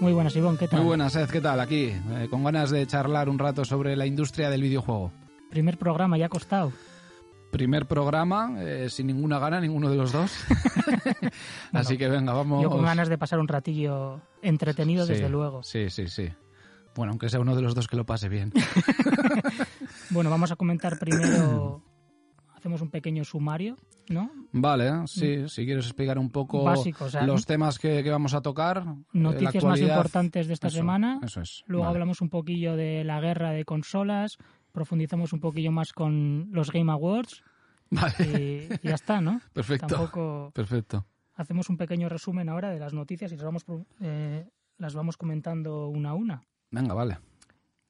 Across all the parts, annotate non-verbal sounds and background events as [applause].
Muy buenas, Ivonne, ¿qué tal? Muy buenas, Ed, ¿qué tal? Aquí, eh, con ganas de charlar un rato sobre la industria del videojuego. Primer programa, ya ha costado. Primer programa, eh, sin ninguna gana, ninguno de los dos. [laughs] [laughs] Así que venga, vamos. Yo con ganas de pasar un ratillo entretenido, Sí, desde luego. Sí, sí, sí. Bueno, aunque sea uno de los dos que lo pase bien. [laughs] Bueno, vamos a comentar primero, hacemos un pequeño sumario, ¿no? Vale, sí, si quieres explicar un poco Básico, o sea, los temas que, que vamos a tocar. eh, la Noticias más importantes de esta Eso, semana. Eso es. Luego vale. hablamos un poquillo de la guerra de consolas, profundizamos un poquillo más con los Game Awards Vale, y, y ya está, ¿no? [laughs] perfecto. Tampoco Perfecto. hacemos un pequeño resumen ahora de las noticias y las vamos, eh, las vamos comentando una a una. Venga, vale.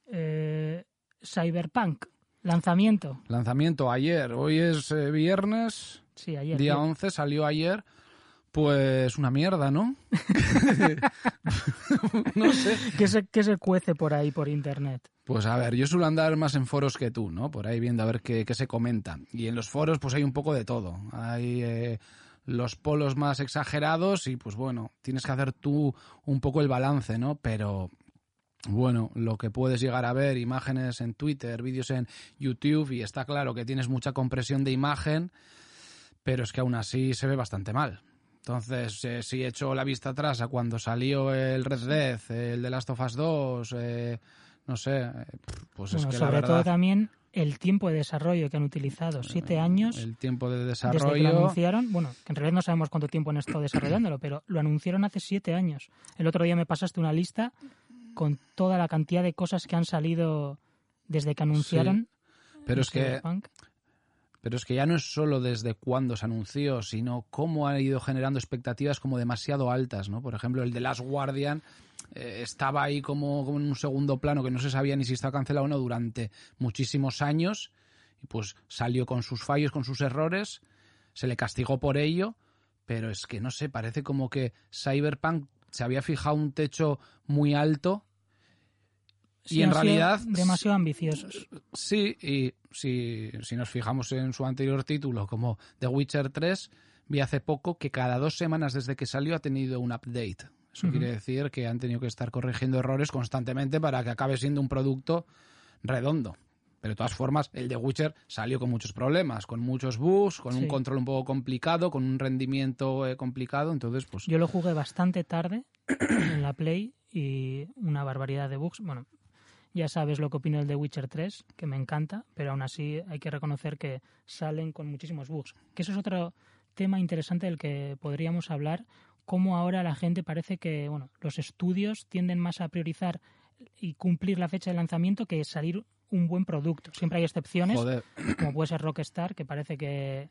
Eh, Cyberpunk, lanzamiento. Lanzamiento ayer. Hoy es eh, viernes. Sí, ayer. Día tío. 11 salió ayer. Pues una mierda, ¿no? [laughs] [laughs] no sé. ¿Qué se, qué se cuece por ahí por internet? Pues a ver, yo suelo andar más en foros que tú, ¿no? Por ahí viendo a ver qué, qué se comenta. Y en los foros pues hay un poco de todo. Hay eh, los polos más exagerados y pues bueno, tienes que hacer tú un poco el balance, ¿no? Pero bueno, lo que puedes llegar a ver, imágenes en Twitter, vídeos en YouTube y está claro que tienes mucha compresión de imagen, pero es que aún así se ve bastante mal. Entonces, eh, si echo la vista atrás a cuando salió el Red Dead, el The Last of Us 2, eh, no sé, eh, pues es que la sobre todo también el tiempo de desarrollo que han utilizado. Siete años el tiempo de desde que lo desarrollo... anunciaron. Bueno, que en realidad no sabemos cuánto tiempo han estado desarrollándolo, pero lo anunciaron hace siete años. El otro día me pasaste una lista con toda la cantidad de cosas que han salido desde que anunciaron. pero es que. Pero es que ya no es solo desde cuándo se anunció, sino cómo ha ido generando expectativas como demasiado altas, ¿no? Por ejemplo, el de Last Guardian eh, estaba ahí como, como en un segundo plano que no se sabía ni si estaba cancelado o no durante muchísimos años y pues salió con sus fallos, con sus errores, se le castigó por ello, pero es que no sé, parece como que Cyberpunk se había fijado un techo muy alto Y en realidad demasiado ambiciosos. Sí, y si, si nos fijamos en su anterior título, como The Witcher 3, vi hace poco que cada dos semanas desde que salió ha tenido un update. Eso quiere decir que han tenido que estar corrigiendo errores constantemente para que acabe siendo un producto redondo. Pero de todas formas, el The Witcher salió con muchos problemas, con muchos bugs, con Sí. un control un poco complicado, con un rendimiento eh, complicado. Entonces, pues Yo lo jugué bastante tarde en la Play y una barbaridad de bugs. Bueno, ya sabes lo que opino del The Witcher 3, que me encanta, pero aún así hay que reconocer que salen con muchísimos bugs. Que eso es otro tema interesante del que podríamos hablar, cómo ahora la gente parece que, bueno, los estudios tienden más a priorizar y cumplir la fecha de lanzamiento que salir un buen producto. Siempre hay excepciones, joder, como puede ser Rockstar, que parece que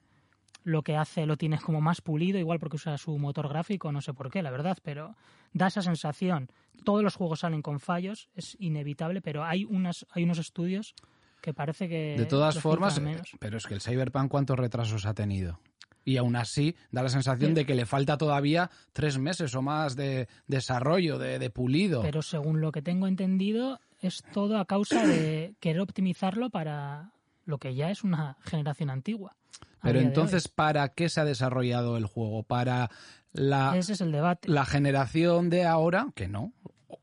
lo que hace lo tiene como más pulido, igual porque usa su motor gráfico, no sé por qué, la verdad, pero da esa sensación. Todos los juegos salen con fallos, es inevitable, pero hay unas hay unos estudios que parece que De todas formas, filtran menos. eh, pero es que el Cyberpunk cuántos retrasos ha tenido. Y aún así da la sensación Sí. de que le falta todavía tres meses o más de desarrollo, de, de pulido. pero según lo que tengo entendido es todo a causa de querer optimizarlo para lo que ya es una generación antigua. Pero entonces, ¿para qué se ha desarrollado el juego? ¿Para la, ese es el debate. la generación de ahora? Que no.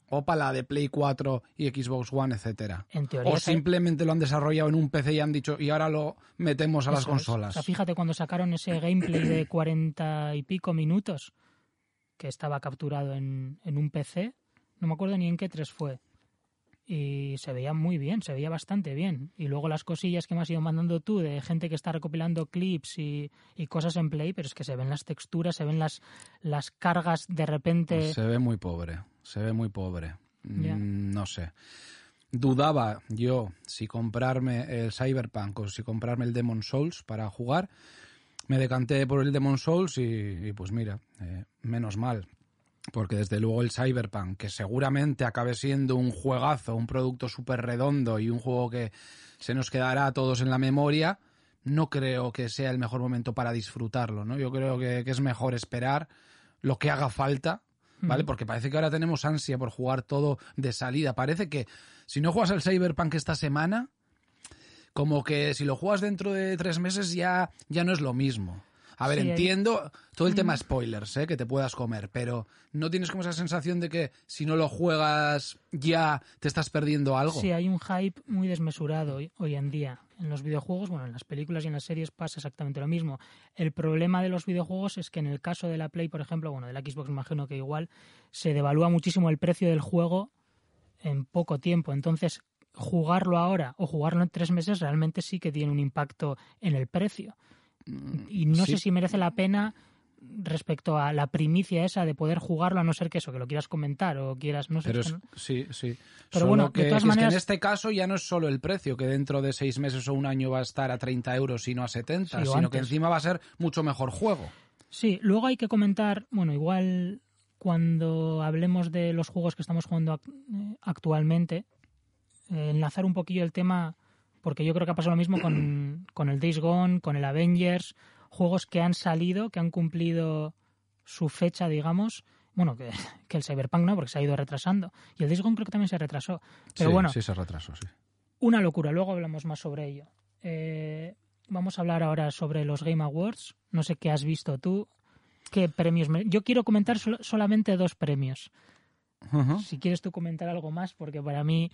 O- para la de Play 4 y Xbox One, etcétera. En teoría O simplemente lo han desarrollado en un PC y han dicho, y ahora lo metemos a las consolas. O sea, fíjate cuando sacaron ese [clears throat] gameplay de cuarenta y pico minutos que estaba capturado en, en un PC, no me acuerdo ni en qué tres fue. Y se veía muy bien, se veía bastante bien. Y luego las cosillas que me has ido mandando tú de gente que está recopilando clips y, y cosas en play, pero es que se ven las texturas, se ven las, las cargas de repente. Se ve muy pobre, se ve muy pobre. Mm, No sé. dudaba yo si comprarme el Cyberpunk o si comprarme el Demon Souls para jugar. Me decanté por el Demon Souls y, pues mira, eh, menos mal. Porque desde luego el Cyberpunk, que seguramente acabe siendo un juegazo, un producto súper redondo y un juego que se nos quedará a todos en la memoria, no creo que sea el mejor momento para disfrutarlo, ¿no? Yo creo que, es mejor esperar lo que haga falta, ¿vale? Porque parece que ahora tenemos ansia por jugar todo de salida. Parece que si no juegas el Cyberpunk esta semana, como que si lo juegas dentro de tres meses ya, ya no es lo mismo. A ver, entiendo todo el tema spoilers, ¿eh? que te puedas comer, pero ¿no tienes como esa sensación de que si no lo juegas ya te estás perdiendo algo? Sí, hay un hype muy desmesurado hoy, en día. En los videojuegos, bueno, en las películas y en las series pasa exactamente lo mismo. El problema de los videojuegos es que en el caso de la Play, por ejemplo, bueno, de la Xbox imagino que igual, se devalúa muchísimo el precio del juego en poco tiempo. Entonces, jugarlo ahora o jugarlo en tres meses realmente sí que tiene un impacto en el precio. Y no sé si merece la pena respecto a la primicia esa de poder jugarlo, a no ser que eso, que lo quieras comentar o quieras, no sé. Pero sí, sí. Pero bueno, que, de todas maneras... que en este caso ya no es solo el precio, que dentro de seis meses o un año va a estar a 30 euros y no a 70, sino que encima va a ser mucho mejor juego. Sí, luego hay que comentar, bueno, igual cuando hablemos de los juegos que estamos jugando eh, actualmente, eh, enlazar un poquillo el tema porque yo creo que ha pasado lo mismo [clears throat] con, el Days Gone, con el Avengers, juegos que han salido, que han cumplido su fecha, digamos. Bueno, que, [laughs] el Cyberpunk no, porque se ha ido retrasando. Y el Days Gone creo que también se retrasó. Pero bueno, sí se retrasó, sí. Una locura, luego hablamos más sobre ello. Eh, vamos a hablar ahora sobre los Game Awards. No sé qué has visto tú. ¿Qué premios? Yo quiero comentar solamente dos premios. Si quieres tú comentar algo más, porque para mí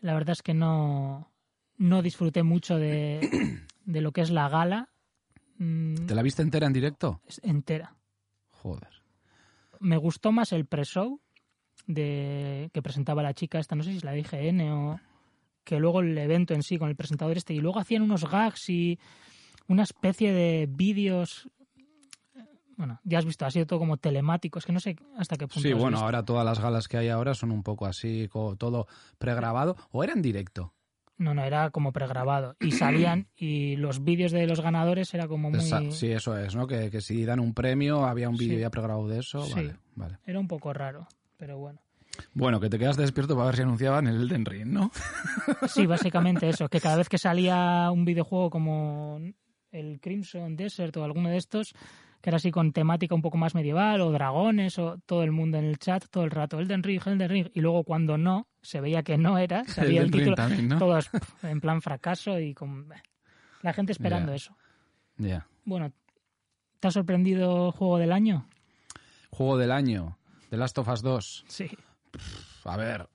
la verdad es que no, no disfruté mucho de, lo que es la gala. Mm, ¿Te la viste entera en directo? Entera. Joder. Me gustó más el pre-show de, que presentaba la chica esta, no sé si es la de IGN o que luego el evento en sí con el presentador este y luego hacían unos gags y una especie de vídeos bueno, ya has visto, ha sido todo como telemático, es que no sé hasta qué punto. Sí, bueno, ahora todas las galas que hay ahora son un poco así, todo pregrabado, o era en directo. No, no, era como pregrabado. Y [clears throat] salían, y los vídeos de los ganadores era como muy... Sí, eso es, ¿no? Que, si dan un premio, había un vídeo ya pregrabado de eso. Vale, vale. Era un poco raro, pero bueno. Bueno, que te quedas despierto para ver si anunciaban el Elden Ring, ¿no? Sí, [laughs] básicamente eso, que cada vez que salía un videojuego como el Crimson Desert o alguno de estos, que era así con temática un poco más medieval, o dragones, o todo el mundo en el chat todo el rato, Elden Ring, Elden Ring, y luego cuando no, se veía que no era, [laughs] sabía el, título, todos en plan fracaso y con la gente esperando eso. Ya. Bueno, ¿te ha sorprendido juego del año? Juego del año, The Last of Us 2. Sí. A ver,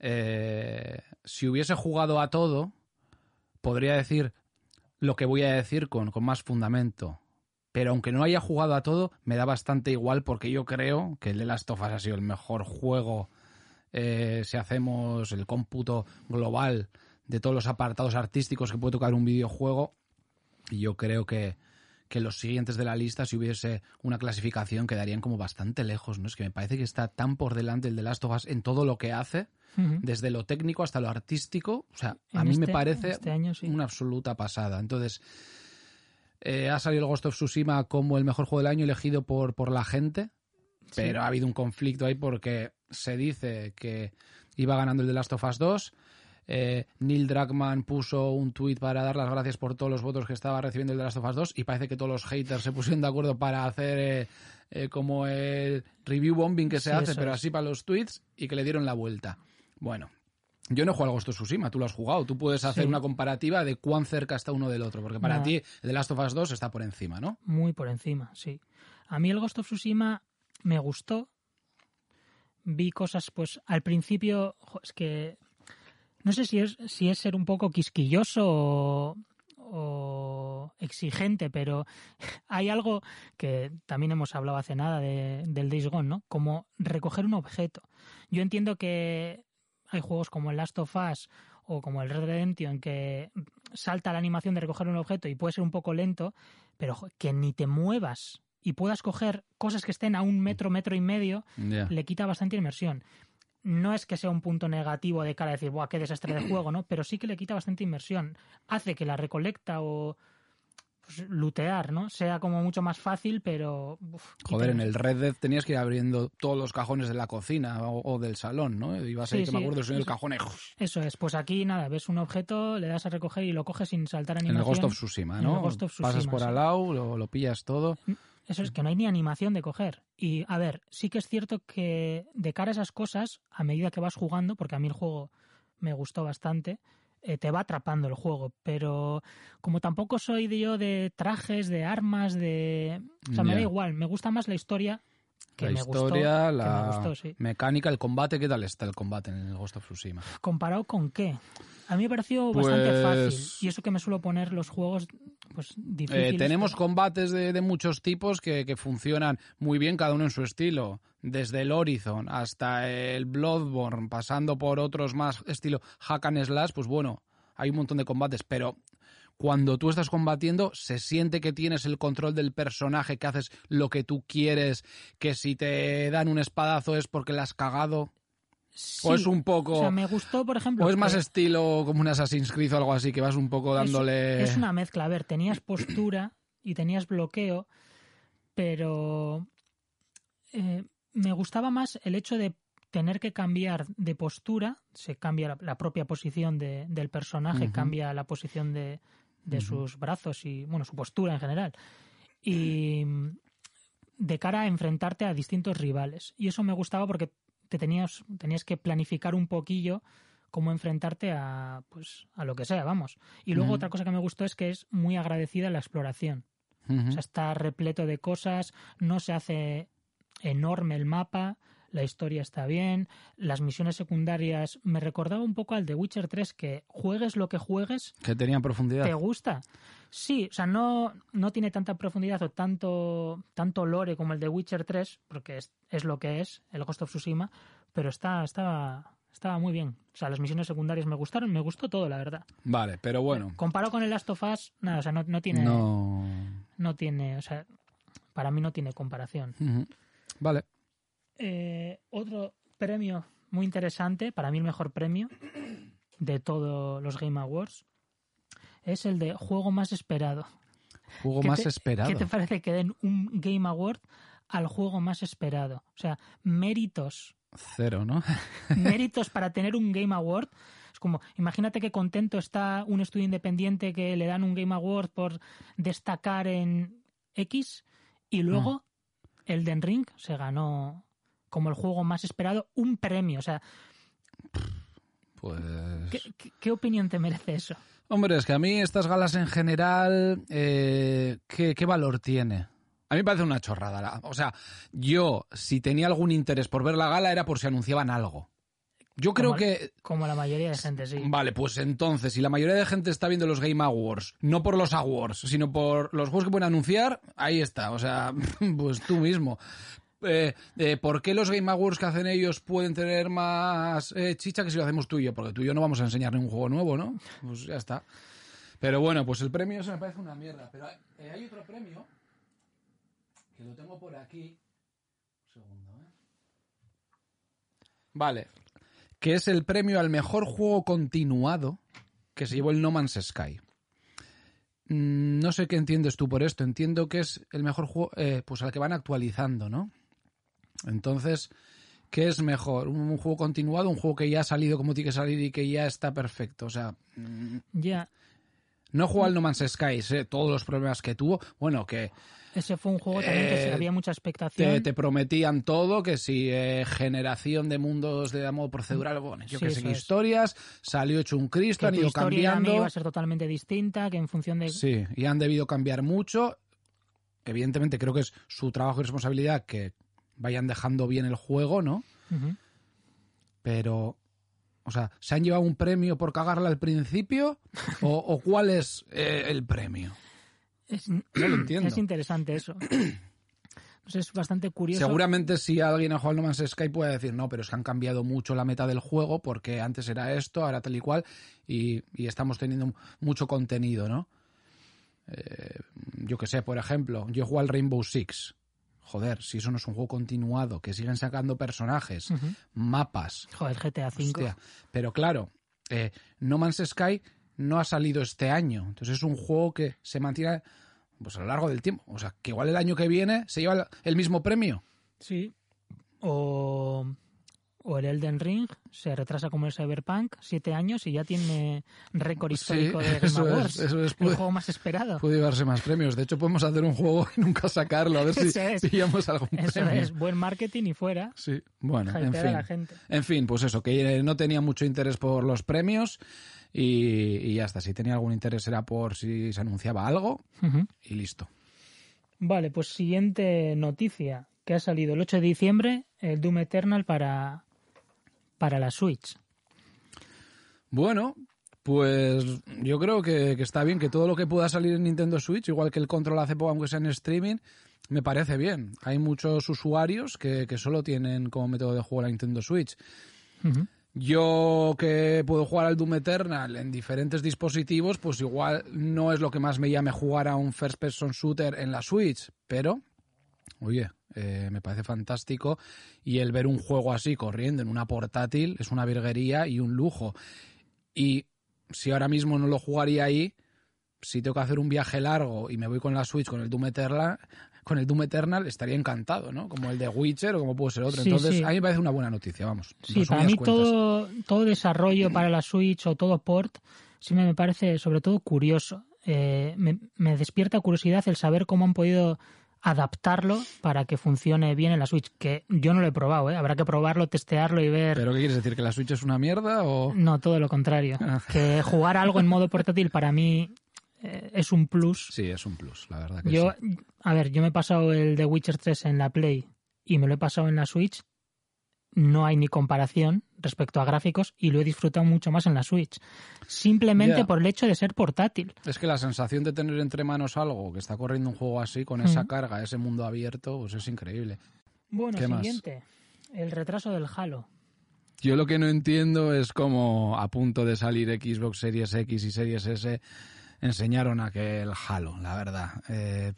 eh, si hubiese jugado a todo, podría decir lo que voy a decir con, con más fundamento pero aunque no haya jugado a todo, me da bastante igual porque yo creo que el The Last of Us ha sido el mejor juego eh, si hacemos el cómputo global de todos los apartados artísticos que puede tocar un videojuego. Y yo creo que, que los siguientes de la lista, si hubiese una clasificación, quedarían como bastante lejos. ¿no? Es que me parece que está tan por delante el The Last of Us en todo lo que hace, desde lo técnico hasta lo artístico. O sea, a mí me este, parece este una absoluta pasada. Entonces, eh, ha salido el Ghost of Tsushima como el mejor juego del año elegido por, por la gente, pero ha habido un conflicto ahí porque se dice que iba ganando el de Last of Us 2. Eh, Neil Druckmann puso un tuit para dar las gracias por todos los votos que estaba recibiendo el de Last of Us 2 y parece que todos los haters se pusieron de acuerdo para hacer eh, como el review bombing que se hace, pero así para los tweets y que le dieron la vuelta. Bueno, yo no he jugado al Ghost of Tsushima, tú lo has jugado. Tú puedes hacer una comparativa de cuán cerca está uno del otro, porque para ti el The Last of Us 2 está por encima, ¿no? Muy por encima, sí. A mí el Ghost of Tsushima me gustó. Vi cosas, pues al principio, es que no sé si es, si es ser un poco quisquilloso o, exigente, pero [laughs] hay algo que también hemos hablado hace nada del Days Gone, ¿no? Como recoger un objeto. Yo entiendo que hay juegos como el Last of Us o como el Red Redemption que salta la animación de recoger un objeto y puede ser un poco lento, pero que ni te muevas y puedas coger cosas que estén a un metro, metro y medio, le quita bastante inmersión. no es que sea un punto negativo de cara a decir, ¡buah, qué desastre de juego! ¿no? Pero sí que le quita bastante inmersión. Hace que la recolecta o pues, lutear, ¿no? Sea como mucho más fácil, pero... uf, Joder, en el Red Dead tenías que ir abriendo todos los cajones de la cocina o, o del salón, ¿no? Ibas ahí, Sí, que me acuerdo, el cajón Eso es, pues aquí nada, ves un objeto, le das a recoger y lo coges sin saltar en animación. el Ghost of Tsushima, En ¿no? el Ghost of Pasas por sí. al lado, lo, lo pillas todo. Eso es que no hay ni animación de coger. Y a ver, sí que es cierto que de cara a esas cosas, a medida que vas jugando, porque a mí el juego me gustó bastante, eh, te va atrapando el juego. Pero como tampoco soy de yo de trajes, de armas, de... O sea, me da igual, me gusta más la historia que la me historia, gustó. que la me gustó, sí. mecánica, el combate, ¿qué tal está el combate en el Ghost of Tsushima? ¿Comparado con qué? A mí me pareció bastante fácil. Pues- Y eso que me suelo poner los juegos pues Eh, difíciles. tenemos pero- combates de, de muchos tipos que, que funcionan muy bien, cada uno en su estilo. Desde el Horizon hasta el Bloodborne, pasando por otros más estilo Hack and Slash, pues bueno, hay un montón de combates, pero cuando tú estás combatiendo, se siente que tienes el control del personaje, que haces lo que tú quieres, que si te dan un espadazo es porque la has cagado, Sí. o es un poco... O sea, me gustó, por ejemplo... o es más estilo como un Assassin's Creed o algo así, que vas un poco dándole... Es, es una mezcla. A ver, tenías postura y tenías bloqueo, pero eh, me gustaba más el hecho de tener que cambiar de postura, se cambia la, la propia posición de- del personaje, cambia la posición de, de sus brazos y, bueno, su postura en general. Y de cara a enfrentarte a distintos rivales. Y eso me gustaba porque te tenías, tenías que planificar un poquillo cómo enfrentarte a pues a lo que sea, vamos. Y luego otra cosa que me gustó es que es muy agradecida la exploración. O sea, está repleto de cosas, no se hace enorme el mapa, la historia está bien, las misiones secundarias me recordaba un poco al de Witcher 3 que juegues lo que juegues, Que tenían profundidad. ¿Te gusta? Sí, o sea, no, no tiene tanta profundidad o tanto, tanto lore como el de Witcher 3, porque es, es lo que es, el Ghost of Tsushima, pero está, estaba, estaba muy bien. O sea, las misiones secundarias me gustaron, me gustó todo, la verdad. Vale, pero bueno. Comparado con el Last of Us, nada, o sea, no, no tiene, no. No. tiene, o sea, para mí no tiene comparación. Vale. Eh, otro premio muy interesante, para mí el mejor premio de todos los Game Awards, es el de juego más esperado. Juego ¿Qué más te- esperado. ¿Qué te parece que den un Game Award al juego más esperado? O sea, méritos, Cero, ¿no? [laughs] méritos para tener un Game Award. Es como, imagínate qué contento está un estudio independiente que le dan un Game Award por destacar en X y luego el Den Ring se ganó como el juego más esperado un premio. O sea, Pues. ¿qué, qué- qué opinión te merece eso? Hombre, es que a mí estas galas en general, eh, ¿qué, qué valor tiene? A mí me parece una chorrada. O sea, yo, si tenía algún interés por ver la gala, era por si anunciaban algo. Yo creo Como- que Como la mayoría de gente, sí. Vale, pues entonces, si la mayoría de gente está viendo los Game Awards, no por los Awards, sino por los juegos que pueden anunciar, ahí está. O sea, [laughs] pues tú mismo. Eh, ¿Por qué los Game Awards que hacen ellos pueden tener más eh, chicha que si lo hacemos tú y yo? Porque tú y yo no vamos a enseñar ningún juego nuevo, ¿no? Pues ya está. Pero bueno, pues el premio ese me parece una mierda. Pero hay, eh, hay otro premio que lo tengo por aquí. Un segundo, ¿eh? Vale. Que es el premio al mejor juego continuado que se llevó el No Man's Sky. Mm, No sé qué entiendes tú por esto. Entiendo que es el mejor juego, eh, pues al que van actualizando, ¿no? Entonces, ¿qué es mejor? ¿Un juego continuado? ¿Un juego que ya ha salido como tiene que salir y que ya está perfecto? O sea, mm, Ya, no jugado al No Man's Sky, todos los problemas que tuvo. Bueno, que ese fue un juego también que Eh, había mucha expectación. te, te prometían todo, que si eh, generación de mundos de modo procedural, bueno, yo Sí, que sé, historias, salió hecho un Cristo, han ido cambiando. iba a ser totalmente distinta, que en función de... Sí, y han debido cambiar mucho. Evidentemente creo que es su trabajo y responsabilidad que vayan dejando bien el juego, ¿no? Pero, o sea, ¿se han llevado un premio por cagarla al principio? ¿O, o cuál es eh, el premio? Es, No lo [clears throat] entiendo. es interesante eso. [clears throat] Pues es bastante curioso. Seguramente si alguien ha jugado al No Man's Sky puede decir, no, pero es que han cambiado mucho la meta del juego porque antes era esto, ahora tal y cual, y, y estamos teniendo mucho contenido, ¿no? Eh, yo que sé, por ejemplo, yo juego al Rainbow Six. Joder, si eso no es un juego continuado, que siguen sacando personajes, mapas, Joder, GTA V. hostia. Pero claro, eh, No Man's Sky no ha salido este año, entonces es un juego que se mantiene pues a lo largo del tiempo. O sea, que igual el año que viene se lleva el mismo premio. Sí. O, o el Elden Ring se retrasa como el Cyberpunk, siete años y ya tiene récord Sí, histórico de [laughs] Game eso es, Awards. eso es, el juego más esperado. Puede llevarse más premios. De hecho, podemos hacer un juego y nunca sacarlo, a ver si es. pillamos algún Eso premio. es, buen marketing y fuera. Sí, bueno, en la fin. gente. En fin, pues eso, que eh, no tenía mucho interés por los premios y, y ya está. Si tenía algún interés era por si se anunciaba algo y listo. Vale, pues siguiente noticia que ha salido el 8 de diciembre, el Doom Eternal para, para la Switch. Bueno, pues yo creo que, que está bien que todo lo que pueda salir en Nintendo Switch, igual que el control hace poco, aunque sea en streaming, me parece bien. Hay muchos usuarios que, que solo tienen como método de juego la Nintendo Switch. Yo que puedo jugar al Doom Eternal en diferentes dispositivos, pues igual no es lo que más me llame jugar a un first person shooter en la Switch, pero oye, eh, me parece fantástico y el ver un juego así corriendo en una portátil es una virguería y un lujo. Y si ahora mismo no lo jugaría ahí, si tengo que hacer un viaje largo y me voy con la Switch con el Doom Eternal, con el Doom Eternal estaría encantado, ¿no? Como el de Witcher o como puede ser otro. Sí, Entonces, sí. a mí me parece una buena noticia, vamos. Sí, para mí cuentas. todo, todo desarrollo para la Switch o todo port sí me parece sobre todo curioso. Eh, me, me despierta curiosidad el saber cómo han podido adaptarlo para que funcione bien en la Switch, que yo no lo he probado, ¿eh? habrá que probarlo, testearlo y ver... ¿Pero qué quieres decir? ¿Que la Switch es una mierda o...? No, todo lo contrario. Ah. que jugar algo en modo portátil para mí eh, es un plus. Sí, es un plus, la verdad que Yo, sí. a ver, yo me he pasado el The Witcher 3 en la Play y me lo he pasado en la Switch. No hay ni comparación respecto a gráficos y lo he disfrutado mucho más en la Switch. Simplemente por el hecho de ser portátil. Es que la sensación de tener entre manos algo que está corriendo un juego así, con esa Mm. carga, ese mundo abierto, pues es increíble. Bueno, ¿Qué más? siguiente. El retraso del Halo. Yo lo que no entiendo es cómo a punto de salir Xbox Series X y Series S enseñaron aquel Halo, la verdad. Eh,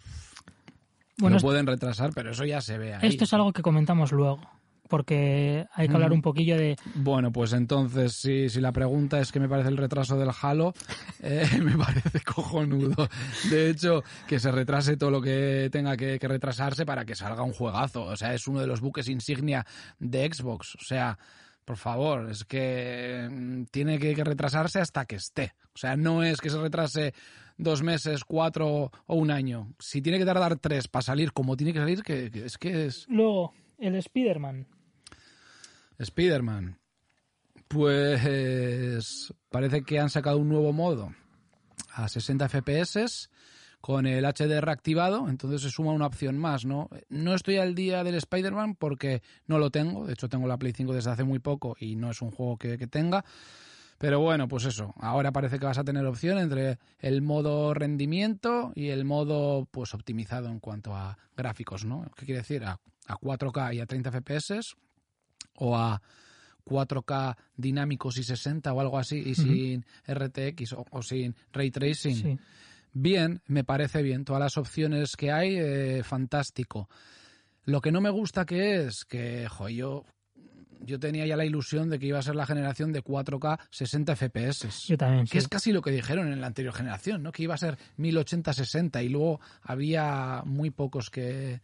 Bueno, esto, pueden retrasar, pero eso ya se ve ahí. esto es algo que comentamos luego. Porque hay que hablar un poquillo de. Bueno, pues entonces, si, si la pregunta es que me parece el retraso del Halo, [laughs] eh, [laughs] me parece cojonudo. De hecho, que se retrase todo lo que tenga que, que retrasarse para que salga un juegazo. O sea, es uno de los buques insignia de Xbox. O sea, por favor, es que mm, tiene que, que retrasarse hasta que esté. O sea, no es que se retrase dos meses, cuatro o un año. Si tiene que tardar tres para salir como tiene que salir, que, que es que es... Luego, el Spider-Man. Spider-Man. Pues parece que han sacado un nuevo modo a 60 FPS con el HDR activado, entonces se suma una opción más, ¿no? No estoy al día del Spider-Man porque no lo tengo, de hecho tengo la Play 5 desde hace muy poco y no es un juego que, tenga, pero bueno, pues eso, ahora parece que vas a tener opción entre el modo rendimiento y el modo pues optimizado en cuanto a gráficos, ¿no? ¿Qué quiere decir? A 4K y a 30 FPS o a 4K dinámicos y 60 o algo así y sin RTX o, o sin ray tracing. Sí. Bien, me parece bien. Todas las opciones que hay, eh, fantástico. Lo que no me gusta que es que, jo, yo, yo tenía ya la ilusión de que iba a ser la generación de 4K 60 FPS. Yo también. Que sí. es casi lo que dijeron en la anterior generación, ¿no? Que iba a ser 1080-60 y luego había muy pocos que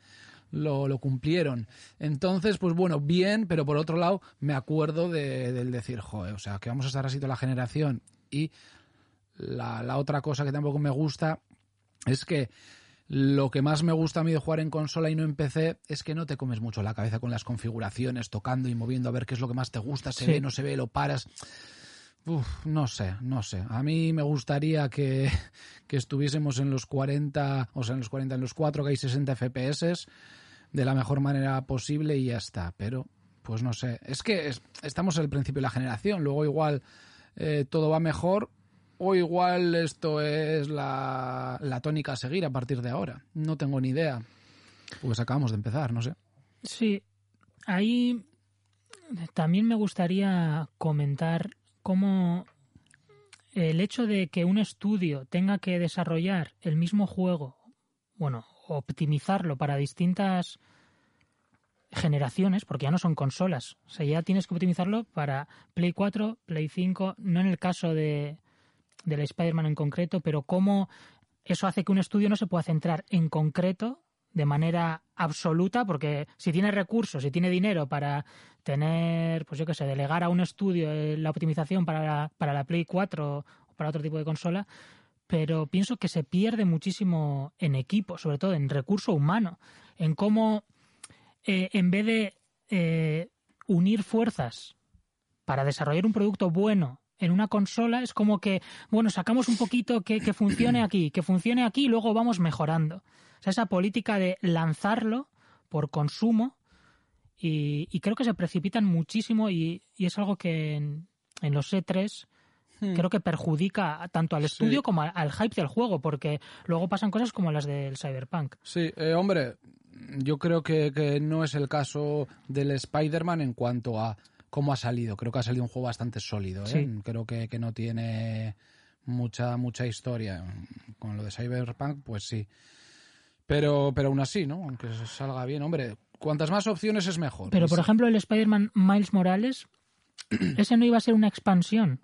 lo, lo cumplieron. Entonces, pues bueno, bien, pero por otro lado me acuerdo de- del decir, joder, o sea, que vamos a estar así toda la generación. Y la, la otra cosa que tampoco me gusta es que lo que más me gusta a mí de jugar en consola y no en PC es que no te comes mucho la cabeza con las configuraciones, tocando y moviendo a ver qué es lo que más te gusta, se Sí. ve, no se ve, lo paras. Uf, no sé, no sé. A mí me gustaría que, que estuviésemos en los 40, o sea, en los 40, en los 4K y 60 FPS de la mejor manera posible y ya está. Pero, pues no sé. Es que es- estamos al principio de la generación, luego igual eh, todo va mejor o igual esto es la, la tónica a seguir a partir de ahora. No tengo ni idea. Pues acabamos de empezar, no sé. Sí, ahí también me gustaría comentar cómo el hecho de que un estudio tenga que desarrollar el mismo juego, bueno, optimizarlo para distintas generaciones, porque ya no son consolas. O sea, ya tienes que optimizarlo para Play 4, Play 5, no en el caso de, del Spider-Man en concreto, pero cómo eso hace que un estudio no se pueda centrar en concreto de manera absoluta, porque si tiene recursos, si tiene dinero para tener, pues yo qué sé, delegar a un estudio eh, la optimización para la, para la Play 4 o para otro tipo de consola, pero pienso que se pierde muchísimo en equipo, sobre todo en recurso humano, en cómo eh, en vez de eh, unir fuerzas para desarrollar un producto bueno en una consola, es como que, bueno, sacamos un poquito que, funcione aquí, que funcione aquí y luego vamos mejorando. O sea, esa política de lanzarlo por consumo y, y creo que se precipitan muchísimo y, y es algo que en, en los E3 Hmm. creo que perjudica tanto al estudio Sí. como al, al hype del juego, porque luego pasan cosas como las del Cyberpunk. Sí, eh, hombre, yo creo que, que no es el caso del Spider-Man en cuanto a cómo ha salido. Creo que ha salido un juego bastante sólido. ¿eh? Sí. Creo que, que no tiene mucha mucha historia. Con lo de Cyberpunk, pues sí. Pero, pero aún así, ¿no? Aunque salga bien, hombre, cuantas más opciones es mejor. Pero, por ejemplo, el Spider-Man Miles Morales, [clears throat] ese no iba a ser una expansión.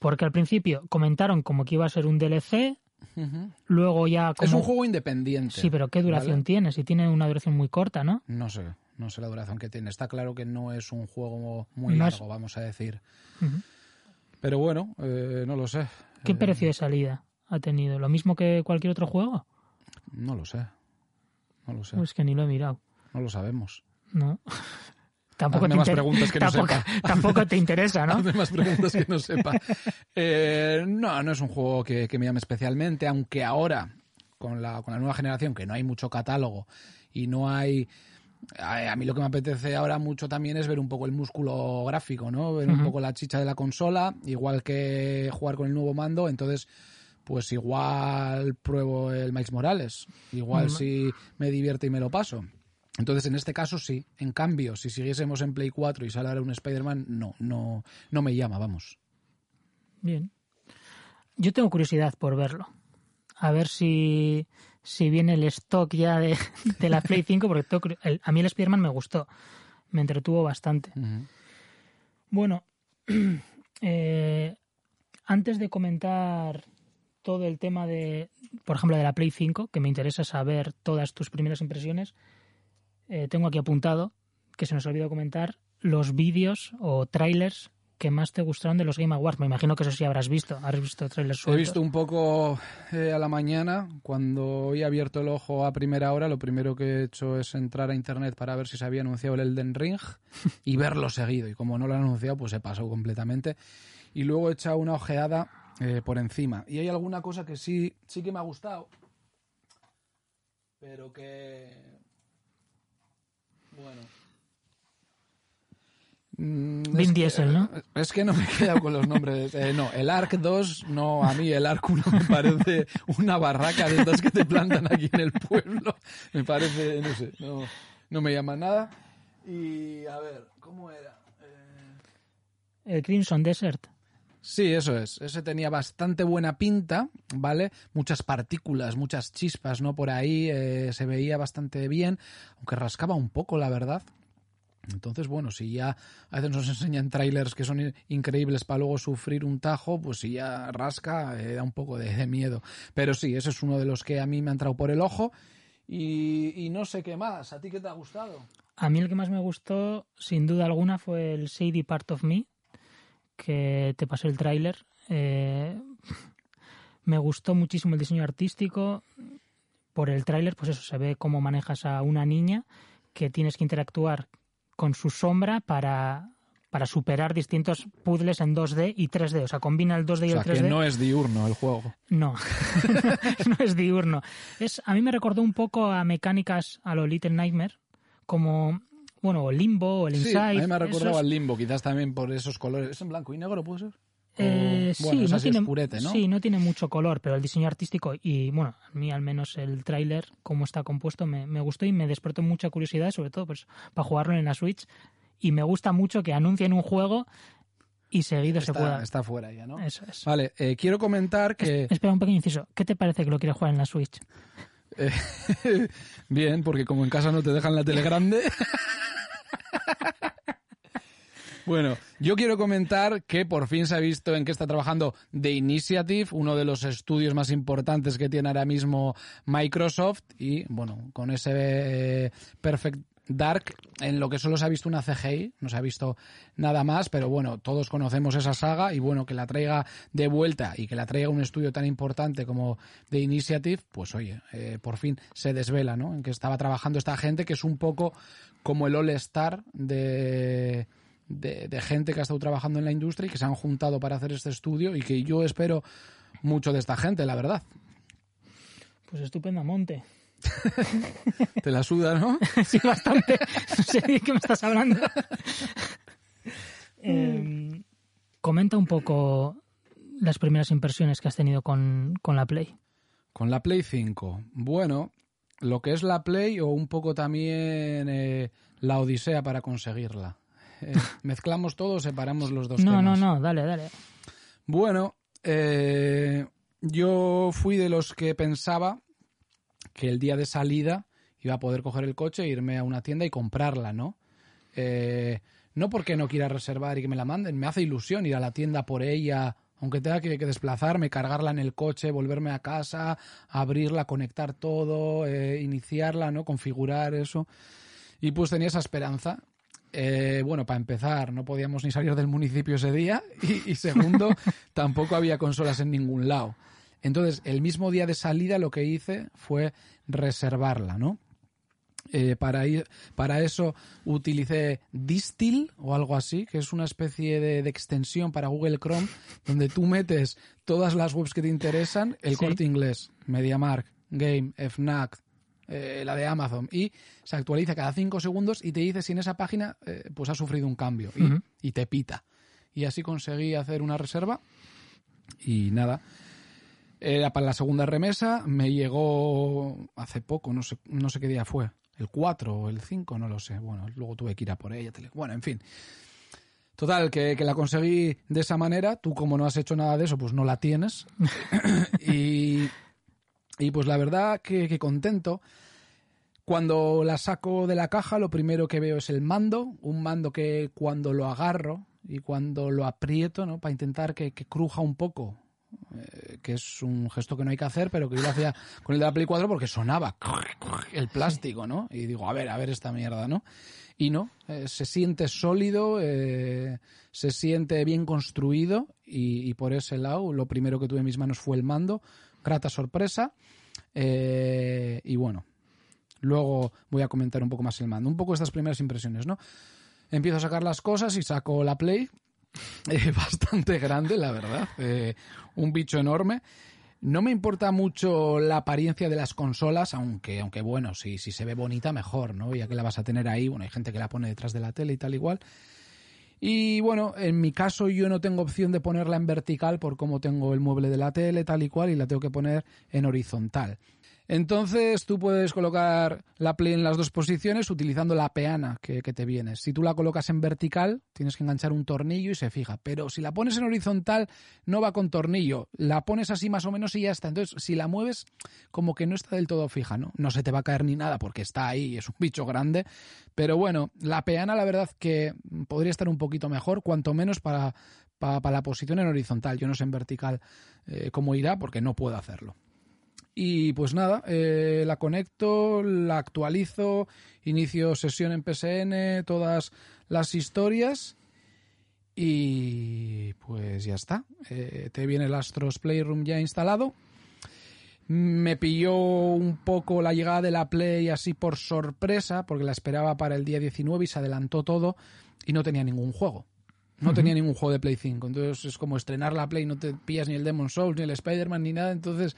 Porque al principio comentaron como que iba a ser un DLC, Ujú. luego ya como... Es un juego independiente. Sí, pero ¿qué duración ¿vale? tiene? Si tiene una duración muy corta, ¿no? No sé, no sé la duración que tiene. Está claro que no es un juego muy No es- largo, vamos a decir. Ujú. Pero bueno, eh, no lo sé. ¿Qué Eh, precio de salida ha tenido? ¿Lo mismo que cualquier otro juego? No lo sé. No lo sé. Pues que ni lo he mirado. No lo sabemos. No. [laughs] tampoco, Hazme te más inter- preguntas que no tampoco, sepa. [laughs] tampoco te interesa, ¿no? Hazme más preguntas que no sepa. Eh, no, no es un juego que, que me llame especialmente, aunque ahora, con la, con la nueva generación, que no hay mucho catálogo y no hay... A, mí lo que me apetece ahora mucho también es ver un poco el músculo gráfico, ¿no? Ver un poco la chicha de la consola, igual que jugar con el nuevo mando, entonces pues igual pruebo el Miles Morales, igual Mm. si me divierte y me lo paso. Entonces, en este caso sí. En cambio, si siguiésemos en Play 4 y sale ahora un Spider-Man, no, no, no me llama, vamos. Bien. Yo tengo curiosidad por verlo. A ver si, si viene el stock ya de, de la Play 5, porque el- a mí el Spider-Man me gustó. Me entretuvo bastante. Bueno, [clears throat] eh, antes de comentar todo el tema de, por ejemplo, de la Play 5, que me interesa saber todas tus primeras impresiones, eh, tengo aquí apuntado, que se nos olvidó comentar, los vídeos o trailers que más te gustaron de los Game Awards. Me imagino que eso sí habrás visto. Habrás visto trailers He sueltos. visto un poco eh, a la mañana, cuando he abierto el ojo a primera hora, lo primero que he hecho es entrar a internet para ver si se había anunciado el Elden Ring [laughs] y verlo seguido. Y como no lo han anunciado, pues he pasado completamente. Y luego he echado una ojeada eh, por encima. Y hay alguna cosa que sí, sí que me ha gustado, pero que... Bueno. Mm, Vin es que- Diesel, ¿no? Es que no me he quedado con los nombres. Eh, no, el ARC 2, no, a mí el ARC 1 me parece una barraca de estas que te plantan aquí en el pueblo. Me parece, no sé, no, no me llama nada. Y a ver, ¿cómo era? Eh, El Crimson Desert. Sí, eso es. Ese tenía bastante buena pinta, ¿vale? Muchas partículas, muchas chispas, ¿no? Por ahí eh, se veía bastante bien, aunque rascaba un poco, la verdad. Entonces, bueno, si ya a veces nos enseñan trailers que son in- increíbles para luego sufrir un tajo, pues si ya rasca, eh, da un poco de, de miedo. Pero sí, ese es uno de los que a mí me ha entrado por el ojo. Y, y no sé qué más. ¿A ti qué te ha gustado? A mí el que más me gustó, sin duda alguna, fue el Shady Part of Me, que te pasé el tráiler. Eh, [laughs] me gustó muchísimo el diseño artístico. Por el tráiler, pues eso, se ve cómo manejas a una niña que tienes que interactuar con su sombra para, para superar distintos puzzles en 2D y 3D. O sea, combina el 2D y O sea, el 3D. que no es diurno el juego. No, [laughs] no es diurno. Es, a mí me recordó un poco a mecánicas a lo Little Nightmare, como, bueno, o Limbo o el Sí, Inside. a mí me ha recordado esos- al limbo, quizás también por esos colores. ¿Es en blanco y negro, puede ser? Eh, O- bueno, sí, no tiene, oscurete, ¿no? sí, no tiene mucho color, pero el diseño artístico y, bueno, a mí al menos el tráiler, cómo está compuesto, me, me gustó y me despertó mucha curiosidad, sobre todo pues, para jugarlo en la Switch. Y me gusta mucho que anuncien un juego y seguido se pueda... Está, está fuera ya, ¿no? Eso es. Vale, eh, quiero comentar que... Espera un pequeño inciso. ¿Qué te parece que lo quieres jugar en la Switch? [laughs] Bien, porque como en casa no te dejan la tele grande. [laughs] Bueno, yo quiero comentar que por fin se ha visto en qué está trabajando The Initiative, uno de los estudios más importantes que tiene ahora mismo Microsoft y bueno, con ese eh, Perfect Dark, en lo que solo se ha visto una CGI, no se ha visto nada más, pero bueno, todos conocemos esa saga y bueno, que la traiga de vuelta y que la traiga un estudio tan importante como The Initiative, pues oye, eh, por fin se desvela, ¿no? En que estaba trabajando esta gente que es un poco como el All-Star de, de, de gente que ha estado trabajando en la industria y que se han juntado para hacer este estudio y que yo espero mucho de esta gente, la verdad. Pues estupenda monte. [laughs] Te la suda, ¿no? [laughs] sí, bastante. No sé de qué me estás hablando. [laughs] Eh, comenta un poco las primeras impresiones que has tenido con, con la Play. Con la Play 5. Bueno, lo que es la Play o un poco también eh, la Odisea para conseguirla. Eh, mezclamos todo, separamos los dos No, temas. no, no, dale, dale. Bueno, eh, yo fui de los que pensaba que el día de salida iba a poder coger el coche, irme a una tienda y comprarla, ¿no? Eh, no porque no quiera reservar y que me la manden, me hace ilusión ir a la tienda por ella, aunque tenga que, que desplazarme, cargarla en el coche, volverme a casa, abrirla, conectar todo, eh, iniciarla, ¿no? Configurar eso. Y pues tenía esa esperanza. Eh, bueno, para empezar, no podíamos ni salir del municipio ese día [laughs] y, y segundo, [laughs] tampoco había consolas en ningún lado. Entonces, el mismo día de salida lo que hice fue reservarla, ¿no? Eh, para, ir, para eso utilicé Distil o algo así, que es una especie de, de, extensión para Google Chrome, donde tú metes todas las webs que te interesan, el Sí. corte inglés, MediaMark, Game, FNAC, eh, la de Amazon, y se actualiza cada cinco segundos y te dice si en esa página eh, pues ha sufrido un cambio y, y te pita. Y así conseguí hacer una reserva y nada. Era para la segunda remesa, me llegó hace poco, no sé, no sé qué día fue, el 4 o el 5, no lo sé. Bueno, luego tuve que ir a por ella. Bueno, en fin. Total, que, que la conseguí de esa manera. Tú, como no has hecho nada de eso, pues no la tienes. [laughs] y, y pues la verdad que, que contento. Cuando la saco de la caja, lo primero que veo es el mando, un mando que cuando lo agarro y cuando lo aprieto, ¿no? Para intentar que, que cruja un poco, eh, que es un gesto que no hay que hacer, pero que yo lo hacía con el de la Play 4 porque sonaba el plástico, ¿no? Y digo, a ver, a ver esta mierda, ¿no? Y no, eh, se siente sólido, eh, se siente bien construido y, y por ese lado lo primero que tuve en mis manos fue el mando, grata sorpresa y bueno, luego voy a comentar un poco más el mando, un poco estas primeras impresiones, ¿no? Empiezo a sacar las cosas y saco la Play, [laughs] bastante grande, la verdad, eh, un bicho enorme. No me importa mucho la apariencia de las consolas, aunque, aunque bueno, si, si se ve bonita, mejor, ¿no? Ya que la vas a tener ahí, bueno, hay gente que la pone detrás de la tele y tal igual. Y bueno, en mi caso yo no tengo opción de ponerla en vertical por cómo tengo el mueble de la tele, tal y cual, y la tengo que poner en horizontal. Entonces tú puedes colocar la Play en las dos posiciones utilizando la peana que, te viene. Si tú la colocas en vertical, tienes que enganchar un tornillo y se fija. Pero si la pones en horizontal, no va con tornillo. La pones así más o menos y ya está. Entonces, si la mueves, como que no está del todo fija, ¿no? No se te va a caer ni nada porque está ahí, es un bicho grande. Pero bueno, la peana, la verdad que podría estar un poquito mejor, cuanto menos para, para, para la posición en horizontal. Yo no sé en vertical eh, cómo irá porque no puedo hacerlo. Y pues nada, eh, la conecto, la actualizo, inicio sesión en PSN, todas las historias y pues ya está. Eh, te viene el Astros Playroom ya instalado. Me pilló un poco la llegada de la Play así por sorpresa, porque la esperaba para el día 19 y se adelantó todo y no tenía ningún juego. No uh -huh. tenía ningún juego de Play 5. Entonces es como estrenar la Play, no te pillas ni el Demon Souls, ni el Spider-Man, ni nada. Entonces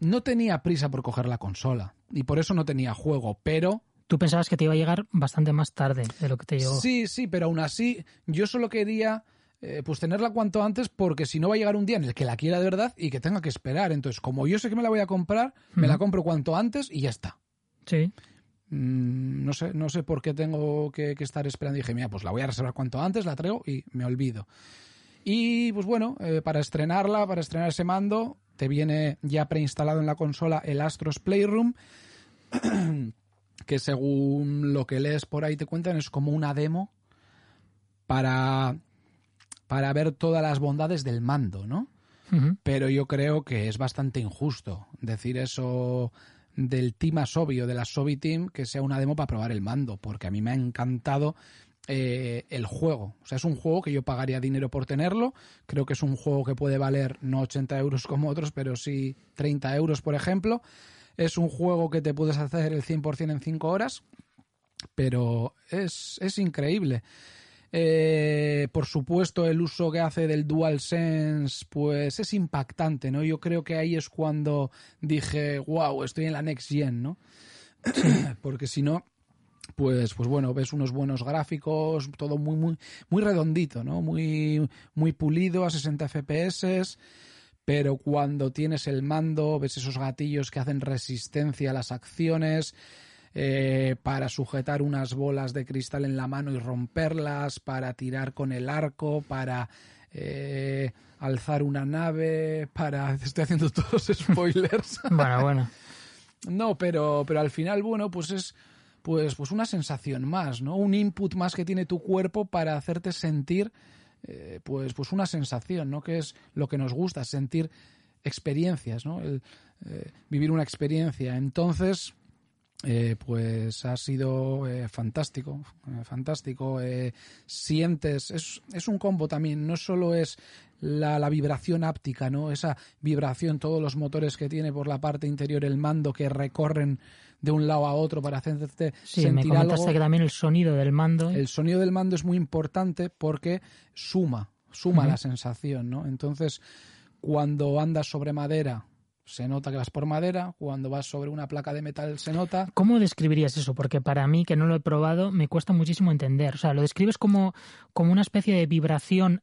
no tenía prisa por coger la consola y por eso no tenía juego, pero... Tú pensabas que te iba a llegar bastante más tarde de lo que te llegó. Sí, sí, pero aún así yo solo quería eh, pues tenerla cuanto antes porque si no va a llegar un día en el que la quiera de verdad y que tenga que esperar. Entonces, como yo sé que me la voy a comprar, me la compro cuanto antes y ya está. Sí. Mm, no sé, no sé por qué tengo que, que, estar esperando. Y dije, mira, pues la voy a reservar cuanto antes, la traigo y me olvido. Y pues bueno, eh, para estrenarla, para estrenar ese mando, te viene ya preinstalado en la consola el Astros Playroom, [clears throat] que según lo que lees por ahí te cuentan es como una demo para, para ver todas las bondades del mando, ¿no? Pero yo creo que es bastante injusto decir eso del team más obvio, de la Sobi Team, que sea una demo para probar el mando, porque a mí me ha encantado eh, el juego. O sea, es un juego que yo pagaría dinero por tenerlo. Creo que es un juego que puede valer no 80 euros como otros, pero sí 30 euros, por ejemplo. Es un juego que te puedes hacer el 100% en 5 horas, pero es, es increíble. Eh, por supuesto, el uso que hace del DualSense, pues es impactante, ¿no? Yo creo que ahí es cuando dije, wow, estoy en la Next Gen, ¿no? [clears throat] Porque si no, pues, pues bueno, ves unos buenos gráficos, todo muy, muy, muy redondito, ¿no? Muy, muy pulido a 60 FPS. Pero cuando tienes el mando, ves esos gatillos que hacen resistencia a las acciones, eh, para sujetar unas bolas de cristal en la mano y romperlas, para tirar con el arco, para eh, alzar una nave, para... [laughs] Estoy haciendo todos [laughs] spoilers. bueno, bueno. No, pero, pero al final, bueno, pues es pues, pues una sensación más, ¿no? Un input más que tiene tu cuerpo para hacerte sentir eh, pues, pues una sensación, ¿no? Que es lo que nos gusta, sentir experiencias, ¿no? El, vivir una experiencia. Entonces, eh, pues ha sido eh, fantástico, eh, fantástico. sientes, es, es, un combo también, no solo es la, la, vibración áptica, ¿no? Esa vibración, todos los motores que tiene por la parte interior el mando que recorren de un lado a otro para hacerte sí, sentir me algo. que también el sonido del mando. El sonido del mando es muy importante porque suma, suma la sensación, ¿no? Entonces, cuando andas sobre madera se nota que vas por madera, cuando vas sobre una placa de metal se nota. ¿Cómo describirías eso? Porque para mí, que no lo he probado, me cuesta muchísimo entender. O sea, lo describes como, como una especie de vibración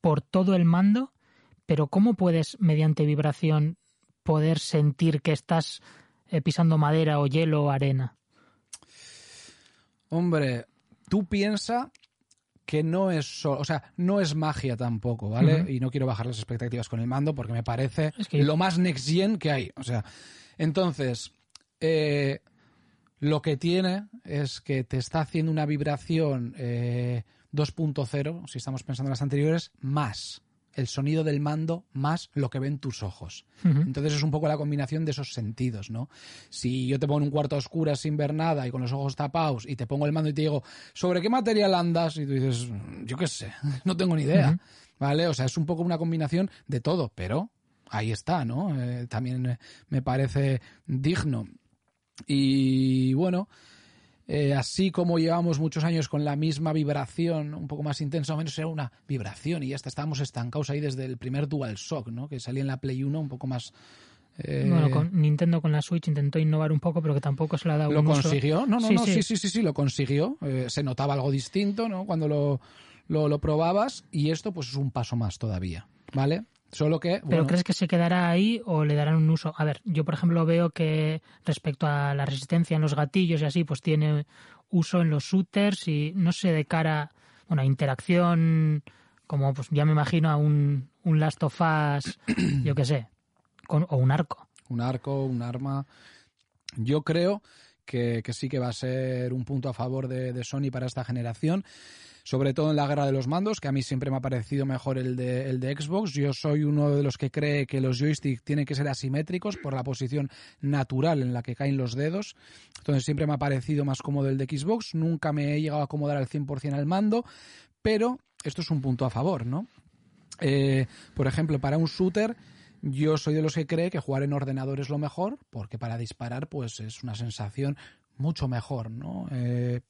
por todo el mando, pero ¿cómo puedes, mediante vibración, poder sentir que estás eh, pisando madera o hielo o arena? Hombre, tú piensa que no es solo, o sea, no es magia tampoco, ¿vale? Y no quiero bajar las expectativas con el mando porque me parece lo más next gen que hay. O sea, entonces, eh, lo que tiene es que te está haciendo una vibración eh, 2.0, si estamos pensando en las anteriores, más el sonido del mando más lo que ven tus ojos. Entonces es un poco la combinación de esos sentidos, ¿no? Si yo te pongo en un cuarto oscuro sin ver nada y con los ojos tapados y te pongo el mando y te digo, ¿sobre qué material andas? Y tú dices, yo qué sé, [laughs] no tengo ni idea, ¿vale? O sea, es un poco una combinación de todo, pero ahí está, ¿no? Eh, también me parece digno. Y bueno, eh, así como llevamos muchos años con la misma vibración, un poco más intensa o menos, era una vibración y ya está, estábamos estancados ahí desde el primer DualShock, ¿no? Que salía en la Play 1 un poco más... Eh, bueno, con Nintendo con la Switch intentó innovar un poco, pero que tampoco se le ha dado ¿Lo un consiguió? No, no, no, sí, sí, sí, sí, lo consiguió. Eh, se notaba algo distinto, ¿no? Cuando lo, lo, lo probabas y esto pues es un paso más todavía, ¿vale? Solo que. ¿Pero crees que se quedará ahí o le darán un uso? A ver, yo por ejemplo veo que respecto a la resistencia en los gatillos y así, pues tiene uso en los shooters y no sé, de cara. Bueno, interacción, como pues ya me imagino a un, un Last of Us, [clears throat] yo qué sé, con, o un arco. Un arco, un arma. Yo creo que, sí que va a ser un punto a favor de, de Sony para esta generación sobre todo en la guerra de los mandos, que a mí siempre me ha parecido mejor el de, el de Xbox. Yo soy uno de los que cree que los joysticks tienen que ser asimétricos por la posición natural en la que caen los dedos. Entonces siempre me ha parecido más cómodo el de Xbox. Nunca me he llegado a acomodar al 100% al mando, pero esto es un punto a favor, ¿no? Eh, por ejemplo, para un shooter, yo soy de los que cree que jugar en ordenador es lo mejor, porque para disparar, pues es una sensación mucho mejor, ¿no? Eh,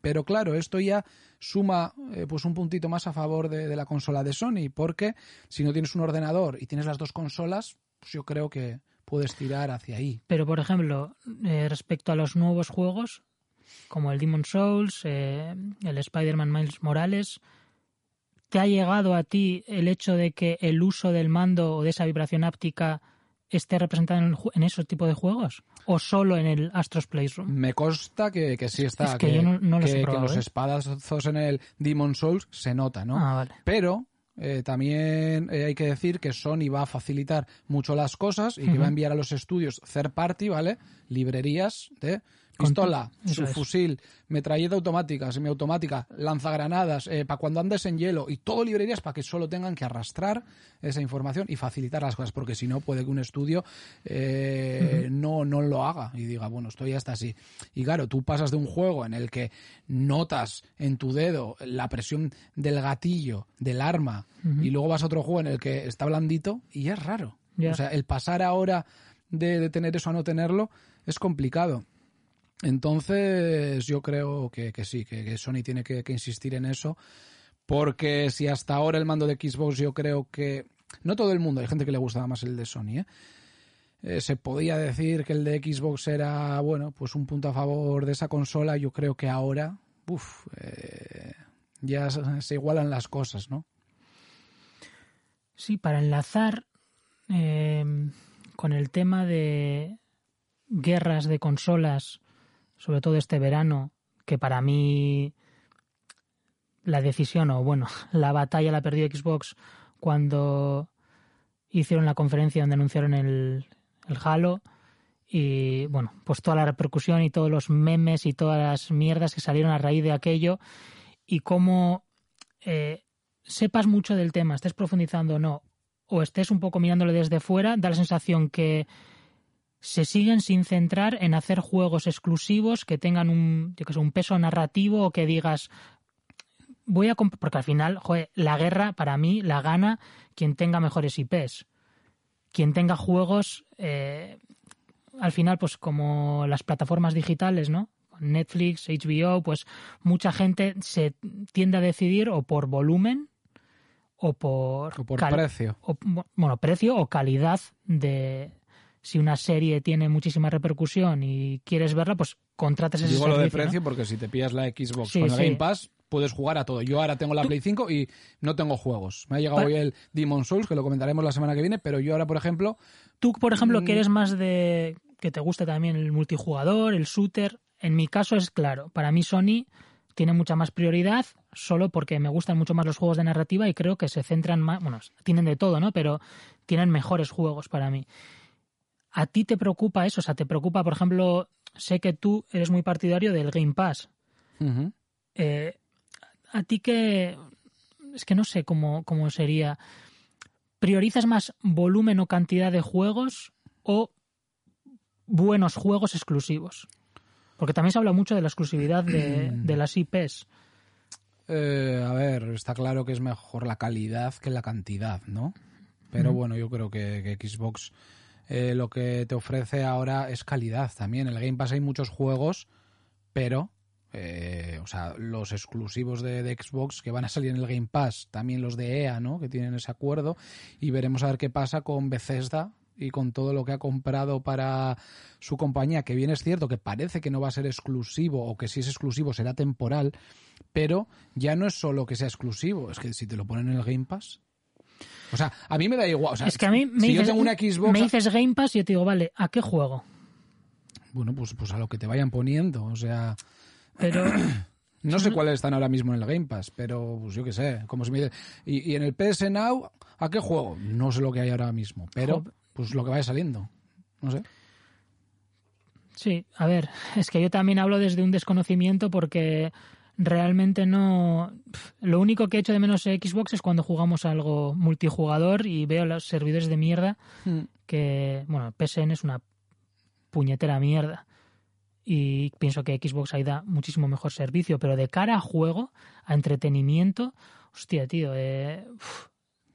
pero claro, esto ya suma eh, pues un puntito más a favor de, la consola de Sony, porque si no tienes un ordenador y tienes las dos consolas, pues yo creo que puedes tirar hacia ahí. Pero por ejemplo, eh, respecto a los nuevos juegos, como el Demon Souls, eh, el Spider-Man Miles Morales, ¿te ha llegado a ti el hecho de que el uso del mando o de esa vibración áptica esté representado en, en esos tipos de juegos? ¿O solo en el Astros Playroom? Me consta que, que sí está. Es que, yo no, no que, he probado, que los ¿eh? espadazos en el Demon Souls se nota, ¿no? Ah, vale. Pero eh, también eh, hay que decir que Sony va a facilitar mucho las cosas y que va a enviar a los estudios third party, ¿vale? Librerías de pistola, su fusil, metralleta automática, semiautomática, lanzagranadas, eh, para cuando andes en hielo y todo librerías para que solo tengan que arrastrar esa información y facilitar las cosas, porque si no puede que un estudio eh, no, no lo haga y diga, bueno, estoy hasta así. Y claro, tú pasas de un juego en el que notas en tu dedo la presión del gatillo, del arma, y luego vas a otro juego en el que está blandito y es raro. O sea, el pasar ahora de tener eso a no tenerlo es complicado. Entonces, yo creo que, sí, que, Sony tiene que, insistir en eso, porque si hasta ahora el mando de Xbox yo creo que... No todo el mundo, hay gente que le gustaba más el de Sony, ¿eh? Eh, se podía decir que el de Xbox era, bueno, pues un punto a favor de esa consola. Yo creo que ahora, uff, eh, ya se igualan las cosas, ¿no? Sí, para enlazar con el tema de guerras de consolas sobre todo este verano, que para mí la decisión, o bueno, [laughs] la batalla la perdió Xbox cuando hicieron la conferencia donde anunciaron el, el Halo y bueno, pues toda la repercusión y todos los memes y todas las mierdas que salieron a raíz de aquello y cómo eh, sepas mucho del tema, estés profundizando o no, o estés un poco mirándolo desde fuera, da la sensación que se siguen sin centrar en hacer juegos exclusivos que tengan un, yo que sé, un peso narrativo o que digas voy a porque al final joder, la guerra para mí la gana quien tenga mejores IPs quien tenga juegos eh, al final pues como las plataformas digitales no Netflix HBO pues mucha gente se tiende a decidir o por volumen o por, o por precio. o, bueno precio o calidad de si una serie tiene muchísima repercusión y quieres verla, pues contrates ese Digo lo de precio porque si te pillas la Xbox con el Game Pass, puedes jugar a todo. Yo ahora tengo la Play 5 y no tengo juegos. Me ha llegado hoy el Demon Souls, que lo comentaremos la semana que viene, pero yo ahora, por ejemplo... Tú, por ejemplo, que mm, eres más de... que te guste también el multijugador, el shooter. En mi caso es claro, para mí Sony tiene mucha más prioridad solo porque me gustan mucho más los juegos de narrativa y creo que se centran más, bueno, tienen de todo, ¿no? Pero tienen mejores juegos para mí. ¿A ti te preocupa eso? O sea, te preocupa, por ejemplo, sé que tú eres muy partidario del Game Pass. Eh, ¿A ti que Es que no sé cómo, cómo sería. ¿Priorizas más volumen o cantidad de juegos o buenos juegos exclusivos? Porque también se habla mucho de la exclusividad de, [clears throat] las IPs. Eh, a ver, está claro que es mejor la calidad que la cantidad, ¿no? Pero bueno, yo creo que Xbox eh, lo que te ofrece ahora es calidad también. En el Game Pass hay muchos juegos, pero eh, o sea, los exclusivos de, Xbox que van a salir en el Game Pass, también los de EA, ¿no? Que tienen ese acuerdo y veremos a ver qué pasa con Bethesda y con todo lo que ha comprado para su compañía, que bien es cierto que parece que no va a ser exclusivo o que si es exclusivo será temporal, pero ya no es solo que sea exclusivo, es que si te lo ponen en el Game Pass, o sea, a mí me da igual. es que a mí me, dices, una Xbox, me dices Game Pass y yo te digo, vale, ¿a qué juego? Bueno, pues, pues a lo que te vayan poniendo. O sea. Pero. [clears throat] No sé cuáles están ahora mismo en el Game Pass, pero pues yo qué sé. Como si me dice, ¿y, en el PS Now a qué juego? No sé lo que hay ahora mismo, pero pues lo que vaya saliendo. No sé. Sí, a ver, [laughs] es que yo también hablo desde un desconocimiento porque realmente no. Lo único que he hecho de menos en Xbox es cuando jugamos algo multijugador y veo los servidores de mierda hmm. que, bueno, PSN es una puñetera mierda. Y pienso que Xbox ahí da muchísimo mejor servicio, pero de cara a juego, a entretenimiento, hostia, tío, eh,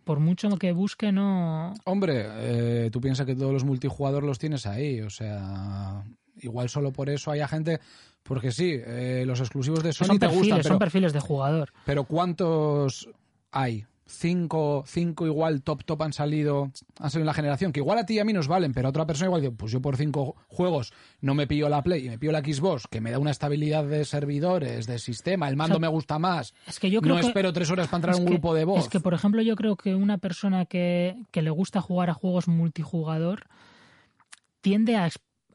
por mucho que busque, no. Hombre, eh, tú piensas que todos los multijugadores los tienes ahí, o sea, igual solo por eso hay gente porque sí, eh, los exclusivos de Sony son te gustan, son perfiles de jugador. Pero ¿cuántos hay? Cinco, cinco igual top top han salido, han salido en la generación, que igual a ti y a mí nos valen, pero a otra persona igual dice, pues yo por cinco juegos no me pillo la Play y me pillo la Xbox, que me da una estabilidad de servidores, de sistema, el mando me gusta más. Es que yo creo no espero tres horas para entrar en un grupo de voz. Es que, por ejemplo, yo creo que una persona que, que le gusta jugar a juegos multijugador tiende a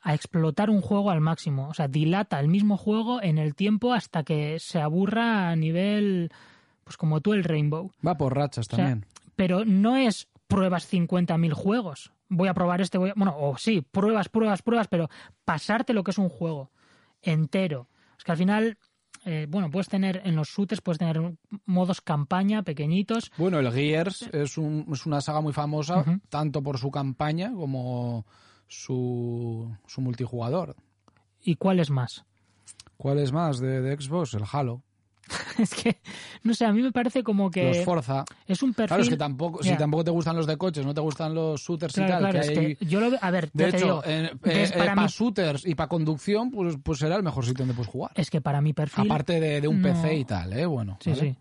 a explotar un juego al máximo. O sea, dilata el mismo juego en el tiempo hasta que se aburra a nivel pues como tú el Rainbow. Va por rachas sea, también. Pero no es pruebas 50.000 juegos. Voy a probar este, voy a... Bueno, o sí, pruebas, pruebas, pruebas, pero pasarte lo que es un juego entero. Es que al final, eh, bueno, puedes tener en los shooters, puedes tener modos campaña pequeñitos. Bueno, el Gears es, un- es una saga muy famosa, tanto por su campaña como su, su multijugador. ¿Y cuál es más? ¿Cuál es más de, de Xbox? El Halo. [laughs] es que, no sé, a mí me parece como que Los Forza. es un perfil... Claro, es que tampoco, si tampoco te gustan los de coches, no te gustan los shooters Claro, y tal, claro, que es hay- que yo lo veo... A ver, De hecho, eh, eh, para mí- shooters y para conducción, pues, pues será el mejor sitio donde puedes jugar. es que para mi perfil... Aparte de, de un no- PC y tal, ¿eh? Bueno, Sí, ¿vale? sí.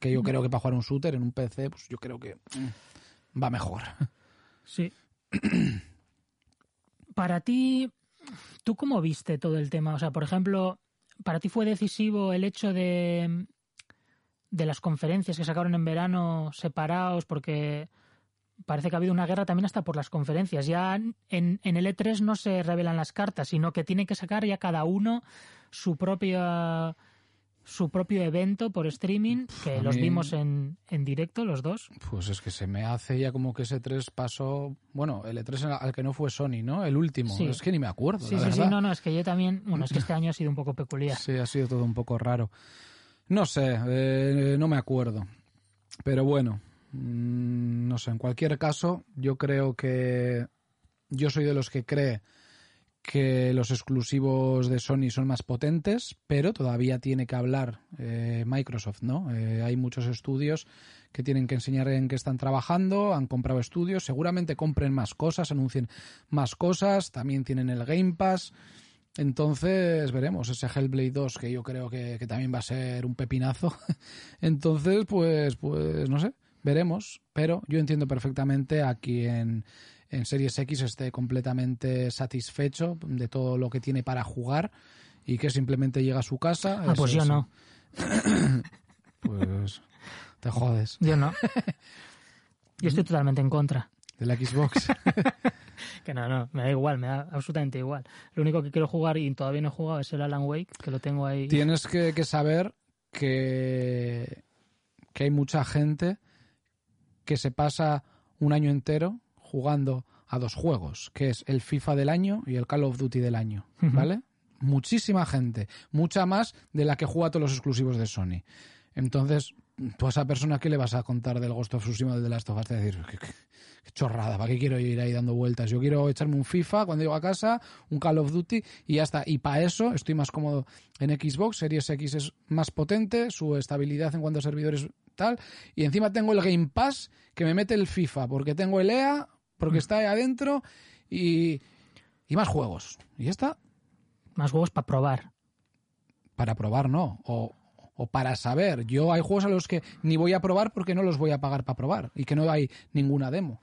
Que yo creo que para jugar un shooter en un PC, pues yo creo que mm, va mejor. Sí. [clears throat] Para ti, ¿tú cómo viste todo el tema? O sea, por ejemplo, ¿para ti fue decisivo el hecho de, de las conferencias que sacaron en verano separados? Porque parece que ha habido una guerra también hasta por las conferencias. Ya en, en el E3 no se revelan las cartas, sino que tiene que sacar ya cada uno su propia su propio evento por streaming, que a los mí- vimos en, en directo los dos. Pues es que se me hace ya como que ese 3 pasó. Bueno, el E3 al que no fue Sony, ¿no? El último. Sí. Es que ni me acuerdo. Sí, la sí, sí, no, no, es que yo también, bueno, es que [laughs] este año ha sido un poco peculiar. Sí, ha sido todo un poco raro. No sé, eh, no me acuerdo. Pero bueno, mm, no sé, en cualquier caso, yo creo que yo soy de los que cree que los exclusivos de Sony son más potentes, pero todavía tiene que hablar eh, Microsoft, ¿no? Eh, hay muchos estudios que tienen que enseñar en qué están trabajando, han comprado estudios, seguramente compren más cosas, anuncien más cosas, también tienen el Game Pass. Entonces veremos ese Hellblade 2 que yo creo que, que también va a ser un pepinazo. [laughs] Entonces, pues, pues no sé, veremos. Pero yo entiendo perfectamente a quien en Series X esté completamente satisfecho de todo lo que tiene para jugar y que simplemente llega a su casa. Ah, pues yo no, [coughs] Pues te jodes. yo no. [laughs] Yo estoy totalmente en contra. De la Xbox. [laughs] Que no, no, me da igual, me da absolutamente igual. Lo único que quiero jugar y todavía no he jugado es el Alan Wake, que lo tengo ahí. Tienes que, que saber que, que hay mucha gente que se pasa un año entero jugando a dos juegos, que es el FIFA del año y el Call of Duty del año. ¿vale? Muchísima gente, mucha más de la que juega todos los exclusivos de Sony. Entonces, tú a esa persona, ¿qué le vas a contar del Ghost of Tsushima del The Last of Us? Te vas a decir, qué, qué- qué chorrada, ¿para qué quiero ir ahí dando vueltas? Yo quiero echarme un FIFA cuando llego a casa, un Call of Duty y ya está. Y para eso estoy más cómodo en Xbox, Series X es más potente, su estabilidad en cuanto a servidores tal, y encima tengo el Game Pass que me mete el FIFA, porque tengo el EA, porque está ahí adentro y, y más juegos. Y ya está, Más juegos para probar. para probar no, o, o para saber. Yo hay juegos a los que ni voy a probar porque no los voy a pagar para probar y que no hay ninguna demo.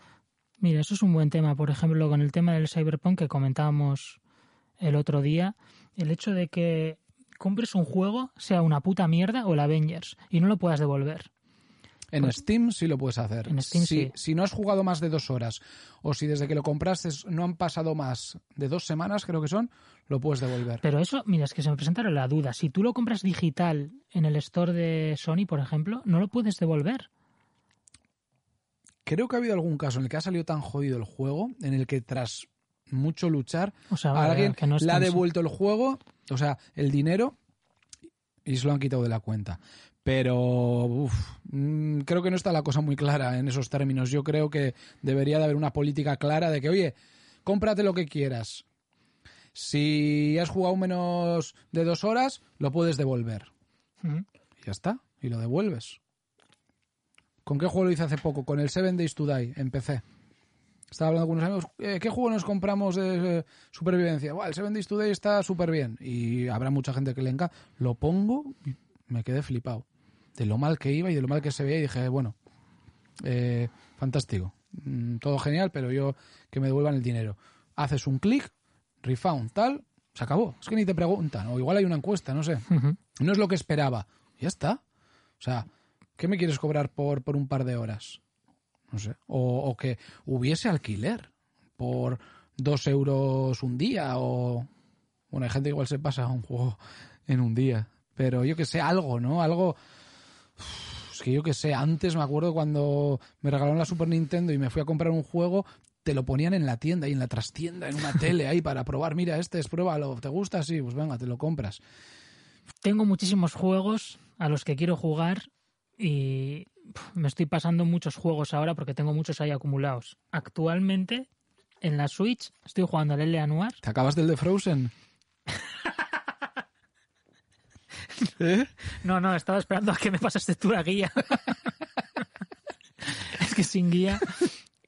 Mira, eso es un buen tema. Por ejemplo, con el tema del Cyberpunk que comentábamos el otro día, el hecho de que compres un juego, sea una puta mierda o el Avengers, y no lo puedas devolver. En Pues- Steam sí lo puedes hacer. En Steam si, sí. si no has jugado más de dos horas o si desde que lo compraste no han pasado más de dos semanas, creo que son, lo puedes devolver. Pero eso, mira, es que se me presenta la duda. Si tú lo compras digital en el store de Sony, por ejemplo, no lo puedes devolver. Creo que ha habido algún caso en el que ha salido tan jodido el juego, en el que tras mucho luchar, O sea, a alguien que no le ha devuelto el juego, o sea, el dinero, y se lo han quitado de la cuenta. Pero uf, mm, creo que no está la cosa muy clara en esos términos. Yo creo que debería de haber una política clara de que, oye, cómprate lo que quieras. Si has jugado menos de dos horas, lo puedes devolver. Y ya está, y lo devuelves. ¿Con qué juego lo hice hace poco? Con el Seven Days to Die, en PC. Estaba hablando con unos amigos, eh, ¿qué juego nos compramos de eh, supervivencia? Buah, el Seven Days to Die está súper bien. Y habrá mucha gente que le encanta. Lo pongo y me quedé flipado. De lo mal que iba y de lo mal que se veía. Y dije, bueno, eh, fantástico. Mm, todo genial, pero yo que me devuelvan el dinero. Haces un clic, refound, tal, se acabó. Es que ni te preguntan. O igual hay una encuesta, no sé. No es lo que esperaba. Ya está. O sea, ¿qué me quieres cobrar por, por un par de horas? No sé. O, o que hubiese alquiler por dos euros un día o... Bueno, hay gente que igual se pasa un juego en un día. Pero yo que sé, algo, ¿no? Algo... Pues que yo que sé, antes me acuerdo cuando me regalaron la Super Nintendo y me fui a comprar un juego, te lo ponían en la tienda y en la trastienda, en una tele ahí para probar. Mira, este es, pruébalo, ¿te gusta? Sí, pues venga, te lo compras. Tengo muchísimos juegos a los que quiero jugar y me estoy pasando muchos juegos ahora porque tengo muchos ahí acumulados. Actualmente, en la Switch, estoy jugando al L.A. Noir. ¿Te acabas del de Frozen? ¿Eh? No, no, estaba esperando a que me pasaste tú la guía. es que sin guía.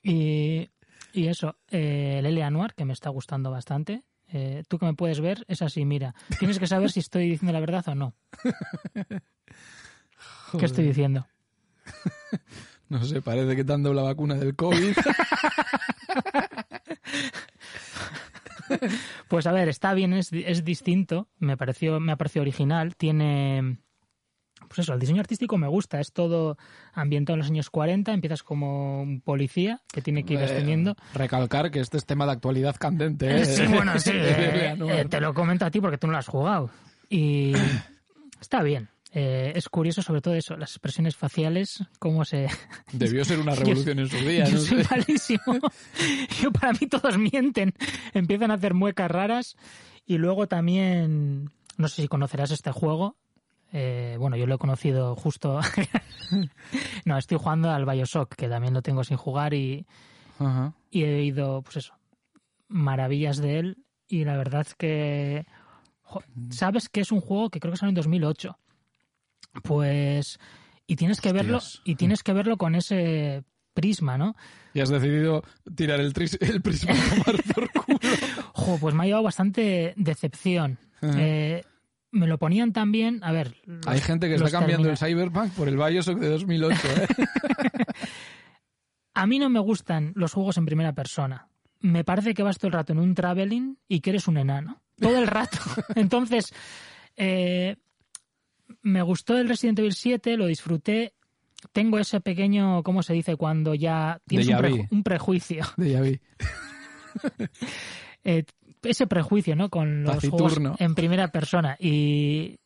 Y, y eso, eh, el L.A. Noir, que me está gustando bastante. Eh, tú que me puedes ver, es así, mira. Tienes que saber si estoy diciendo la verdad o no. ¿Qué estoy diciendo? No sé, parece que te han dado la vacuna del COVID. [laughs] [laughs] Pues a ver, está bien, es, es distinto. Me pareció, me ha parecido original. Tiene. Pues eso, el diseño artístico me gusta. Es todo ambientado en los años 40. Empiezas como un policía que tiene que ir Eh, ascendiendo. Recalcar que este es tema de actualidad candente. ¿eh? Sí, bueno, sí. [laughs] Eh, Noir. eh, te lo comento a ti porque tú no lo has jugado. Y [clears throat] está bien. Eh, es curioso sobre todo eso, las expresiones faciales, cómo se... [laughs] Debió ser una revolución en su día. Yo no soy sé. malísimo. [laughs] Yo para mí todos mienten. Empiezan a hacer muecas raras. Y luego también, no sé si conocerás este juego. Eh, bueno, yo lo he conocido justo... [laughs] no, estoy jugando al Bioshock, que también lo tengo sin jugar y, y he oído, pues eso, maravillas de él. Y la verdad es que... jo, ¿Sabes que es un juego que creo que salió en 2008? Pues... Y tienes que verlo y tienes que verlo con ese prisma, ¿no? Y has decidido tirar el, tris- el prisma a tomar por culo. [laughs] Jo, pues me ha llevado bastante decepción. Eh, me lo ponían también, a ver... los- Hay gente que está cambiando termina- el Cyberpunk por el Bioshock de 2008. ¿eh? [laughs] A mí no me gustan los juegos en primera persona. Me parece que vas todo el rato en un traveling y que eres un enano. Todo el rato. [laughs] Entonces, eh, me gustó el Resident Evil 7, lo disfruté. Tengo ese pequeño, ¿cómo se dice? Cuando ya tienes un, preju- un prejuicio. De ya vi. Eh, ese prejuicio, ¿no? Con los Taciturno. juegos en primera persona. Y...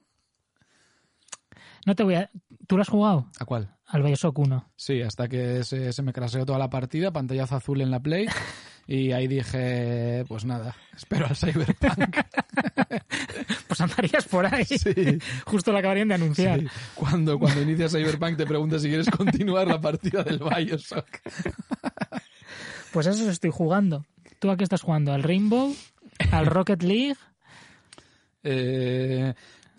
No te voy a... ¿Tú lo has jugado? ¿A cuál? Al Bioshock 1. Sí, hasta que se, se me craseó toda la partida, pantallazo azul en la Play. [laughs] Y ahí dije, pues nada, espero al Cyberpunk. [laughs] Pues andarías por ahí. Sí. [laughs] Justo lo acabarían de anunciar. Sí. Cuando, cuando inicias Cyberpunk te preguntas si quieres continuar la partida del Bioshock. Pues eso estoy jugando. ¿Tú a qué estás jugando? ¿Al Rainbow? ¿Al Rocket League? Eh,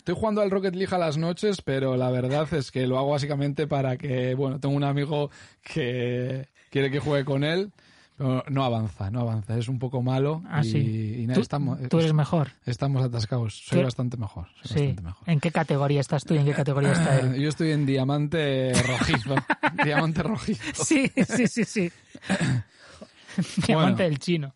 estoy jugando al Rocket League a las noches, pero la verdad es que lo hago básicamente para que, bueno, tengo un amigo que quiere que juegue con él, pero no avanza, no avanza, es un poco malo Ah, y, sí. y nada, ¿Tú, estamos, tú eres mejor. estamos atascados. Soy bastante mejor. soy Sí. bastante mejor. ¿En qué categoría estás tú y en qué categoría está él? [laughs] Yo estoy en diamante rojizo. [laughs] diamante rojizo. Sí, sí, sí, sí. [laughs] Diamante Bueno. del chino.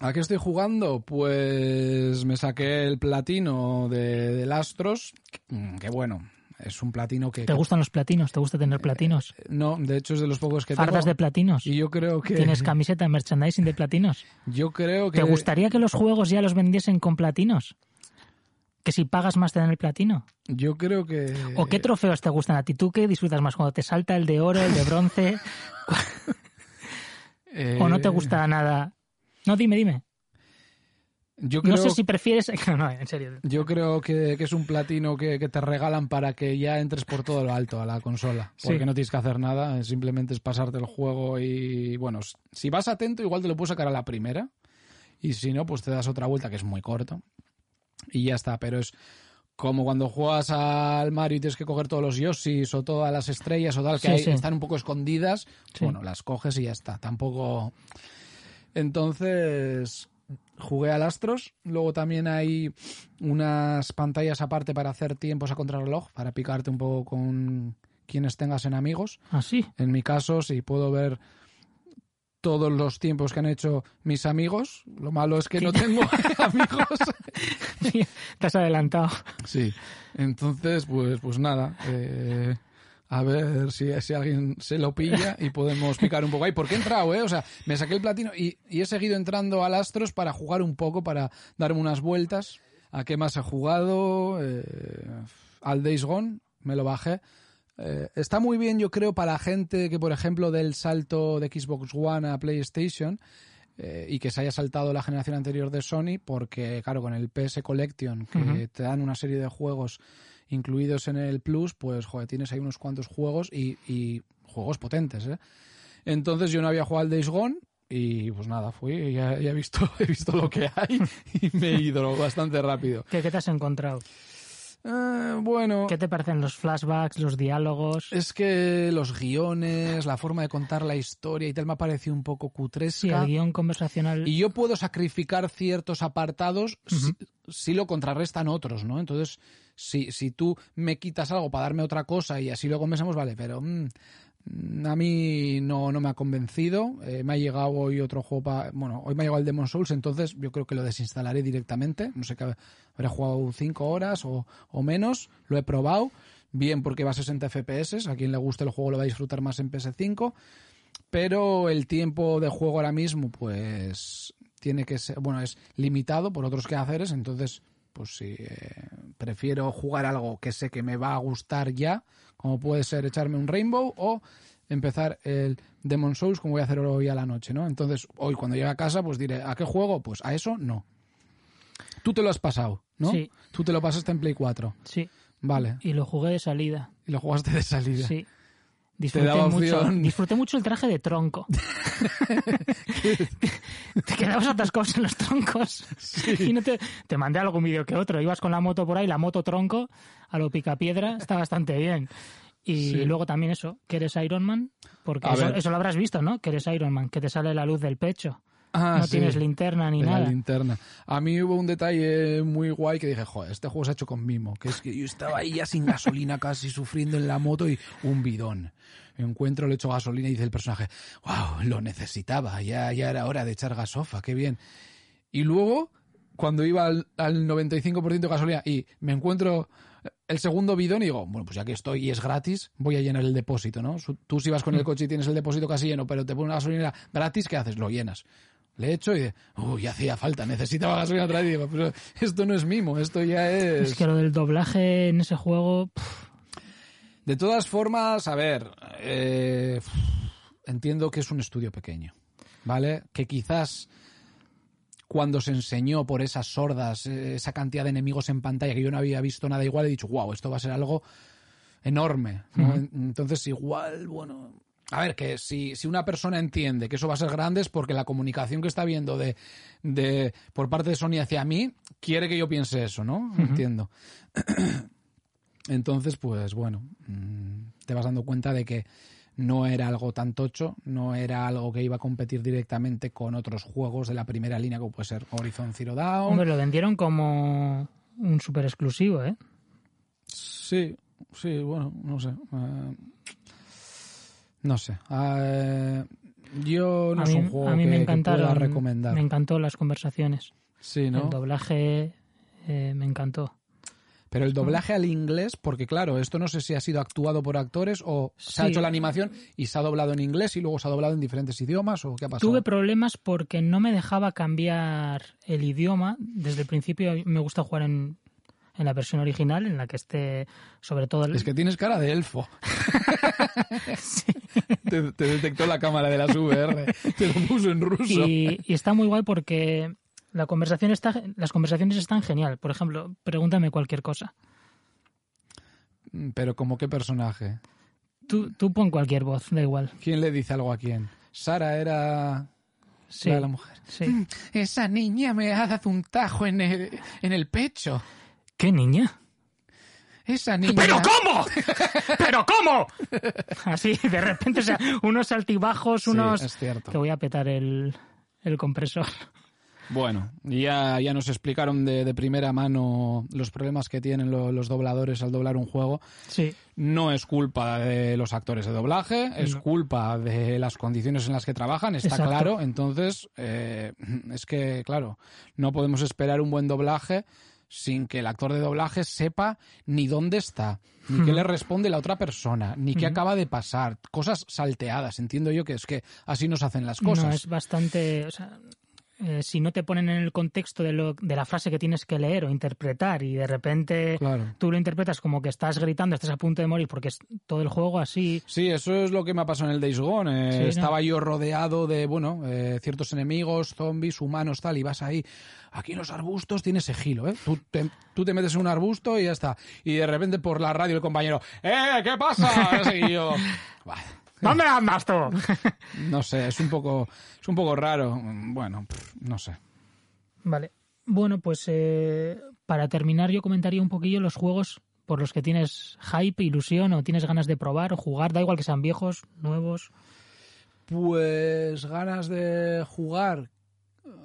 ¿A qué estoy jugando? Pues me saqué el platino de, del Astros, que, que bueno, es un platino que... ¿Te gustan los platinos? ¿Te gusta tener platinos? No, de hecho es de los pocos que ¿Fardas de tengo. platinos? Y yo creo que... ¿Tienes [laughs] camiseta, merchandising de platinos? Yo creo que... ¿Te gustaría que los juegos ya los vendiesen con platinos? ¿Que si pagas más te dan el platino? Yo creo que... ¿O qué trofeos te gustan a ti? ¿Tú qué disfrutas más? ¿Cuando te salta el de oro, el de bronce? eh, [laughs] ¿O no te gusta nada? No, dime, dime. Yo creo, No sé si prefieres... [laughs] No, no, en serio. yo creo que, que es un platino que, que te regalan para que ya entres por todo lo alto a la consola. Sí. Porque no tienes que hacer nada, simplemente es pasarte el juego y, bueno, si vas atento igual te lo puedes sacar a la primera. Y si no, pues te das otra vuelta que es muy corto. Y ya está, pero es como cuando juegas al Mario y tienes que coger todos los Yoshis o todas las estrellas o tal, que Sí, hay- sí. están un poco escondidas. Sí. Bueno, las coges y ya está. Tampoco. Entonces, jugué al Astros. Luego también hay unas pantallas aparte para hacer tiempos a contrarreloj, para picarte un poco con quienes tengas en amigos. ¿Ah, sí? En mi caso, sí puedo ver todos los tiempos que han hecho mis amigos. Lo malo es que no tengo [laughs] amigos. [laughs] Te has adelantado. Sí. Entonces, pues, pues nada. eh, a ver si, si alguien se lo pilla y podemos picar un poco ahí. Porque he entrado, ¿eh? O sea, me saqué el platino y, y he seguido entrando al Astros para jugar un poco, para darme unas vueltas. ¿A qué más he jugado? Eh, al Days Gone, me lo bajé. eh, está muy bien, yo creo, para la gente que, por ejemplo, del salto de Xbox One a PlayStation eh, y que se haya saltado la generación anterior de Sony, porque, claro, con el PS Collection, que te dan una serie de juegos incluidos en el Plus, pues, joder, tienes ahí unos cuantos juegos y, y juegos potentes, ¿eh? Entonces yo no había jugado al Days Gone y pues nada, fui ya, ya he, visto, [laughs] he visto lo que hay y me he ido bastante rápido. ¿Qué, qué te has encontrado? Eh, bueno, ¿Qué te parecen los flashbacks, los diálogos? es que los guiones, la forma de contar la historia y tal me ha parecido un poco Sí, cutresca. el guion conversacional. y yo puedo sacrificar ciertos apartados si, si lo contrarrestan otros, ¿no? Entonces, si, si tú me quitas algo para darme otra cosa y así lo conversamos, vale, pero mm, mm, a mí no, no me ha convencido. Eh, me ha llegado hoy otro juego para... Bueno, hoy me ha llegado el Demon Souls, entonces yo creo que lo desinstalaré directamente. No sé qué, habré jugado 5 horas o, o menos. Lo he probado. Bien porque va a 60 FPS. A quien le guste el juego lo va a disfrutar más en PS5 pero el tiempo de juego ahora mismo pues tiene que ser bueno es limitado por otros quehaceres entonces pues sí eh, prefiero jugar algo que sé que me va a gustar ya como puede ser echarme un Rainbow o empezar el Demon Souls como voy a hacer hoy a la noche no entonces hoy cuando llegue a casa pues diré a qué juego pues a eso no. Tú te lo has pasado no Sí. tú te lo pasaste en Play 4 Sí, vale. Y lo jugué de salida. y lo jugaste de salida. Sí. Disfruté mucho, disfruté mucho el traje de tronco. [laughs] te quedabas atascados en los troncos. Y no te, te mandé algún vídeo que otro. Ibas con la moto por ahí, la moto tronco, a lo picapiedra, está bastante bien. Y Sí. luego también eso, que eres Iron Man, porque eso, eso lo habrás visto, ¿no? Que eres Iron Man, que te sale la luz del pecho. Ah, no sí. tienes linterna ni nada. linterna. A mí hubo un detalle muy guay que dije, joder, este juego se ha hecho con mimo. Que es que yo estaba ahí ya sin gasolina [laughs] casi sufriendo en la moto y un bidón. Encuentro, le echo gasolina y dice el personaje, wow, lo necesitaba, ya, ya era hora de echar gasofa, qué bien. Y luego, cuando iba al, al 95% de gasolina y me encuentro el segundo bidón y digo, bueno, pues ya que estoy y es gratis, voy a llenar el depósito, ¿no? Tú si vas con el coche y tienes el depósito casi lleno, pero te ponen una gasolina gratis, ¿qué haces? Lo llenas. Le echo y de, uy, hacía falta, necesitaba gasolina otra vez. Pero esto no es mimo, esto ya es... Es que lo del doblaje en ese juego, pff, De todas formas, a ver, eh, entiendo que es un estudio pequeño, ¿vale? Que quizás cuando se enseñó por esas sordas, eh, esa cantidad de enemigos en pantalla que yo no había visto nada igual, he dicho, wow, esto va a ser algo enorme. Entonces, igual, bueno. A ver, que si, si una persona entiende que eso va a ser grande es porque la comunicación que está viendo de, de por parte de Sony hacia mí quiere que yo piense eso, ¿no? Entiendo. [clears throat] Entonces, pues bueno, mm, te vas dando cuenta de que no era algo tan tocho, no era algo que iba a competir directamente con otros juegos de la primera línea, como puede ser Horizon Zero Dawn. hombre, lo vendieron como un super exclusivo, ¿eh? Sí, sí, bueno, no sé. eh, no sé. eh, yo no a es mí, un juego a mí que, me encantaron, recomendar. me encantó las conversaciones. Sí, ¿no? El doblaje eh, me encantó. Pero el doblaje al inglés, porque claro, esto no sé si ha sido actuado por actores o se ha hecho la animación y se ha doblado en inglés y luego se ha doblado en diferentes idiomas o qué ha pasado. Tuve problemas porque no me dejaba cambiar el idioma. Desde el principio me gusta jugar en, en la versión original, en la que esté sobre todo el... Es que tienes cara de elfo. [laughs] te, te detectó la cámara de las VR. Te lo puso en ruso. y, y está muy guay porque la conversación está, las conversaciones están genial. Por ejemplo, pregúntame cualquier cosa. Pero como qué personaje. Tú, tú pon cualquier voz, da igual. ¿Quién le dice algo a quién? Sara era Sí, la mujer. sí. Esa niña me ha dado un tajo en el, en el pecho. ¿Qué niña? Esa niña. ¿Pero cómo? ¿Pero cómo? Así, de repente, o sea, unos altibajos, Sí, unos... es cierto. Te voy a petar el, el compresor. Bueno, ya, ya nos explicaron de, de primera mano los problemas que tienen lo- los dobladores al doblar un juego. Sí, No es culpa de los actores de doblaje, es No. culpa de las condiciones en las que trabajan, está Exacto. claro. Entonces, eh, es que, claro, no podemos esperar un buen doblaje sin que el actor de doblaje sepa ni dónde está, ni qué le responde la otra persona, ni qué acaba de pasar. Cosas salteadas, entiendo yo que es que así nos hacen las cosas. no, es bastante... O sea, eh, si no te ponen en el contexto de, lo, de la frase que tienes que leer o interpretar y de repente Claro. tú lo interpretas como que estás gritando, estás a punto de morir porque es todo el juego así. Sí, eso es lo que me ha pasado en el Days Gone. eh, Sí, ¿no? estaba yo rodeado de, bueno, eh, ciertos enemigos, zombies, humanos, tal, y vas ahí. Aquí en los arbustos tiene sigilo, ¿eh? Tú te, tú te metes en un arbusto y ya está. Y de repente por la radio el compañero, ¡eh, qué pasa! Y yo. [laughs] ¿Dónde andas tú? [laughs] no sé, es un poco, es un poco raro. Bueno, pff, no sé. Vale. Bueno, pues eh, para terminar yo comentaría un poquillo los juegos por los que tienes hype, ilusión o tienes ganas de probar o jugar, da igual que sean viejos, nuevos. Pues ganas de jugar.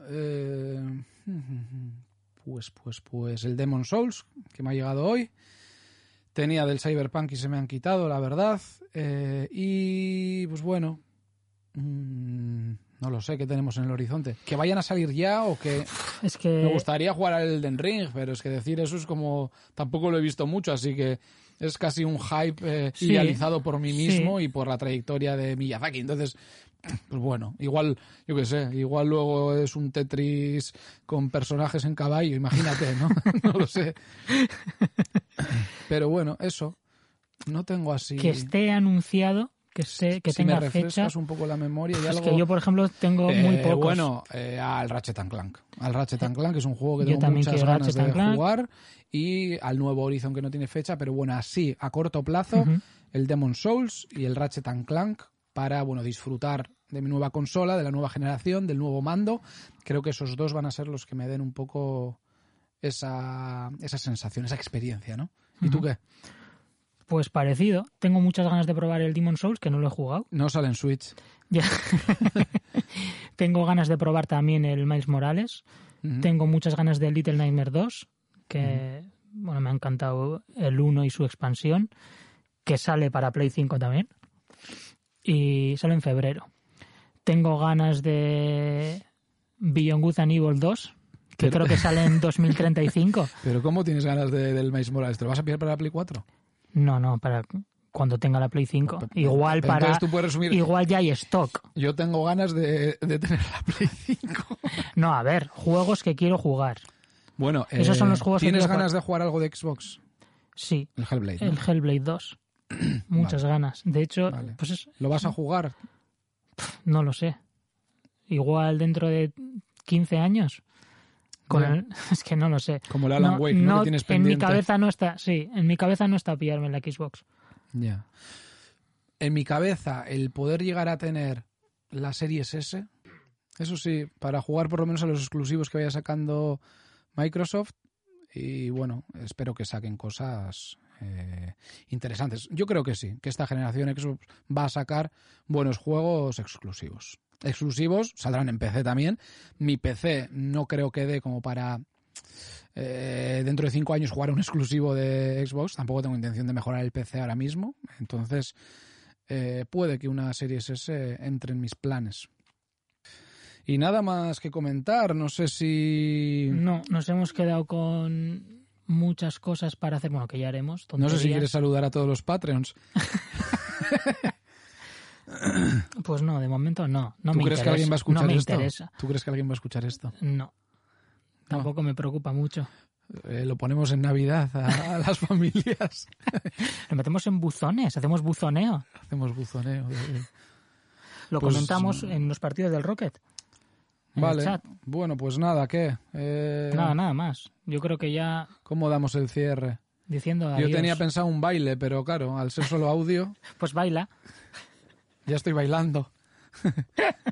eh, [laughs] pues, pues, pues el Demon Souls, que me ha llegado hoy. Tenía del Cyberpunk y se me han quitado, la verdad. Eh, y pues bueno. mm, no lo sé qué tenemos en el horizonte. Que vayan a salir ya o que. Es que Me gustaría jugar al Elden Ring, pero es que decir eso es como. Tampoco lo he visto mucho, así que es casi un hype eh, Sí. idealizado por mí Sí. mismo y por la trayectoria de Miyazaki. Entonces, pues bueno, igual, yo qué sé, igual luego es un Tetris con personajes en caballo, imagínate, ¿no? [laughs] no lo sé. Pero bueno, eso. No tengo así. que esté anunciado, que esté, que si me tenga refrescas fecha. un poco la memoria y Es algo. que yo, por ejemplo, tengo Eh, muy pocos. Bueno, eh, al Ratchet and Clank. Al Ratchet and Clank es un juego que Yo tengo muchas ganas de Clank. jugar. Y al nuevo Horizon que no tiene fecha, pero bueno, así, a corto plazo, Ujú. el Demon Souls y el Ratchet and Clank para, bueno, disfrutar de mi nueva consola, de la nueva generación, del nuevo mando. Creo que esos dos van a ser los que me den un poco esa, esa sensación, esa experiencia, ¿no? ¿Y tú qué? Pues parecido. Tengo muchas ganas de probar el Demon Souls, que no lo he jugado. No sale en Switch. Ya. [laughs] Tengo ganas de probar también el Miles Morales. Tengo muchas ganas del Little Nightmare 2, que bueno, me ha encantado el 1 y su expansión, que sale para Play 5 también. Y sale en febrero. Tengo ganas de Beyond Good and Evil 2, que Pero- creo que sale en [laughs] 2035. Pero ¿cómo tienes ganas de- del Miles Morales? ¿Te lo vas a pillar para la Play 4? No, no, para cuando tenga la Play 5. Pe- Igual pero para tú puedes resumir- igual ya hay stock. Yo tengo ganas de, de tener la Play 5. [laughs] No, a ver, juegos que quiero jugar. Bueno, Esos eh, son los juegos que ¿Tienes ganas de jugar algo de Xbox? Sí, El Hellblade. ¿no? el Hellblade 2. [clears throat] Muchas ganas. De hecho, Vale. pues es- ¿Lo vas a jugar? no lo sé. Igual dentro de 15 años. Con el- [laughs] es que no lo sé. Como el Alan Wake, ¿no? Que tienes en mi cabeza no está, sí, en mi cabeza no está pillarme la Xbox. Ya. En mi cabeza, el poder llegar a tener la Series S, eso sí, para jugar por lo menos a los exclusivos que vaya sacando Microsoft. Y bueno, espero que saquen cosas eh, interesantes. Yo creo que sí, que esta generación Xbox va a sacar buenos juegos exclusivos. Exclusivos saldrán en PC también. Mi PC no creo que dé como para eh, dentro de cinco años jugar un exclusivo de Xbox. Tampoco tengo intención de mejorar el PC ahora mismo. Entonces, eh, puede que una Series S entre en mis planes. Y nada más que comentar. No sé si. No, nos hemos quedado con muchas cosas para hacer, bueno, que ya haremos. No sé si tonterías. quieres saludar a todos los Patreons. [laughs] Pues no, de momento no. no ¿Tú me crees que interesa. alguien va a escuchar no me esto? interesa. ¿Tú crees que alguien va a escuchar esto? No. Tampoco me preocupa mucho. Eh, lo ponemos en Navidad a, a las familias. [laughs] Lo metemos en buzones, hacemos buzoneo. Hacemos buzoneo. de- Lo Pues, comentamos en los partidos del Rocket. En el Vale. chat. Bueno, pues nada, ¿qué? Eh, Nada, nada más. Yo creo que ya ¿Cómo damos el cierre? diciendo Yo adiós, tenía pensado un baile, pero claro, al ser solo audio, [laughs] pues baila. ya estoy bailando. [laughs]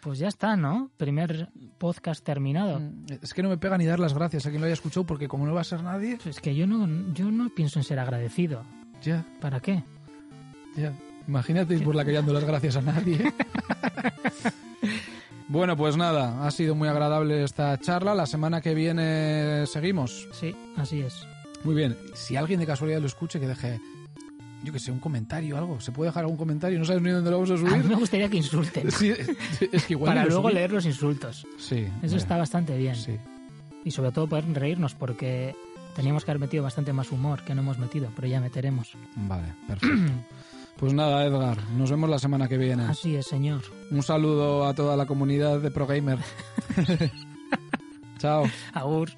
Pues ya está, ¿no? Primer podcast terminado. Es que no me pega ni dar las gracias a quien lo haya escuchado, porque como no va a ser nadie, Pues Es que yo no, yo no pienso en ser agradecido. ya, ¿Para qué? ya. Imagínate ir por la calle dando las gracias a nadie. [laughs] bueno, pues nada, ha sido muy agradable esta charla. La semana que viene seguimos. Sí, así es. Muy bien. Si alguien de casualidad lo escuche, que deje, yo que sé, un comentario o algo. ¿Se puede dejar algún comentario? No sabes ni dónde lo vamos a A mí subir. me gustaría que insulten. [laughs] Sí, es que igual para luego leer los insultos. Sí. Eso está bastante bien. Sí. Y sobre todo poder reírnos porque teníamos que haber metido bastante más humor que no hemos metido, pero ya meteremos. Vale, perfecto. [clears throat] Pues nada, Edgar, nos vemos la semana que viene. Así es, señor. Un saludo a toda la comunidad de ProGamer. [laughs] Chao. Agur.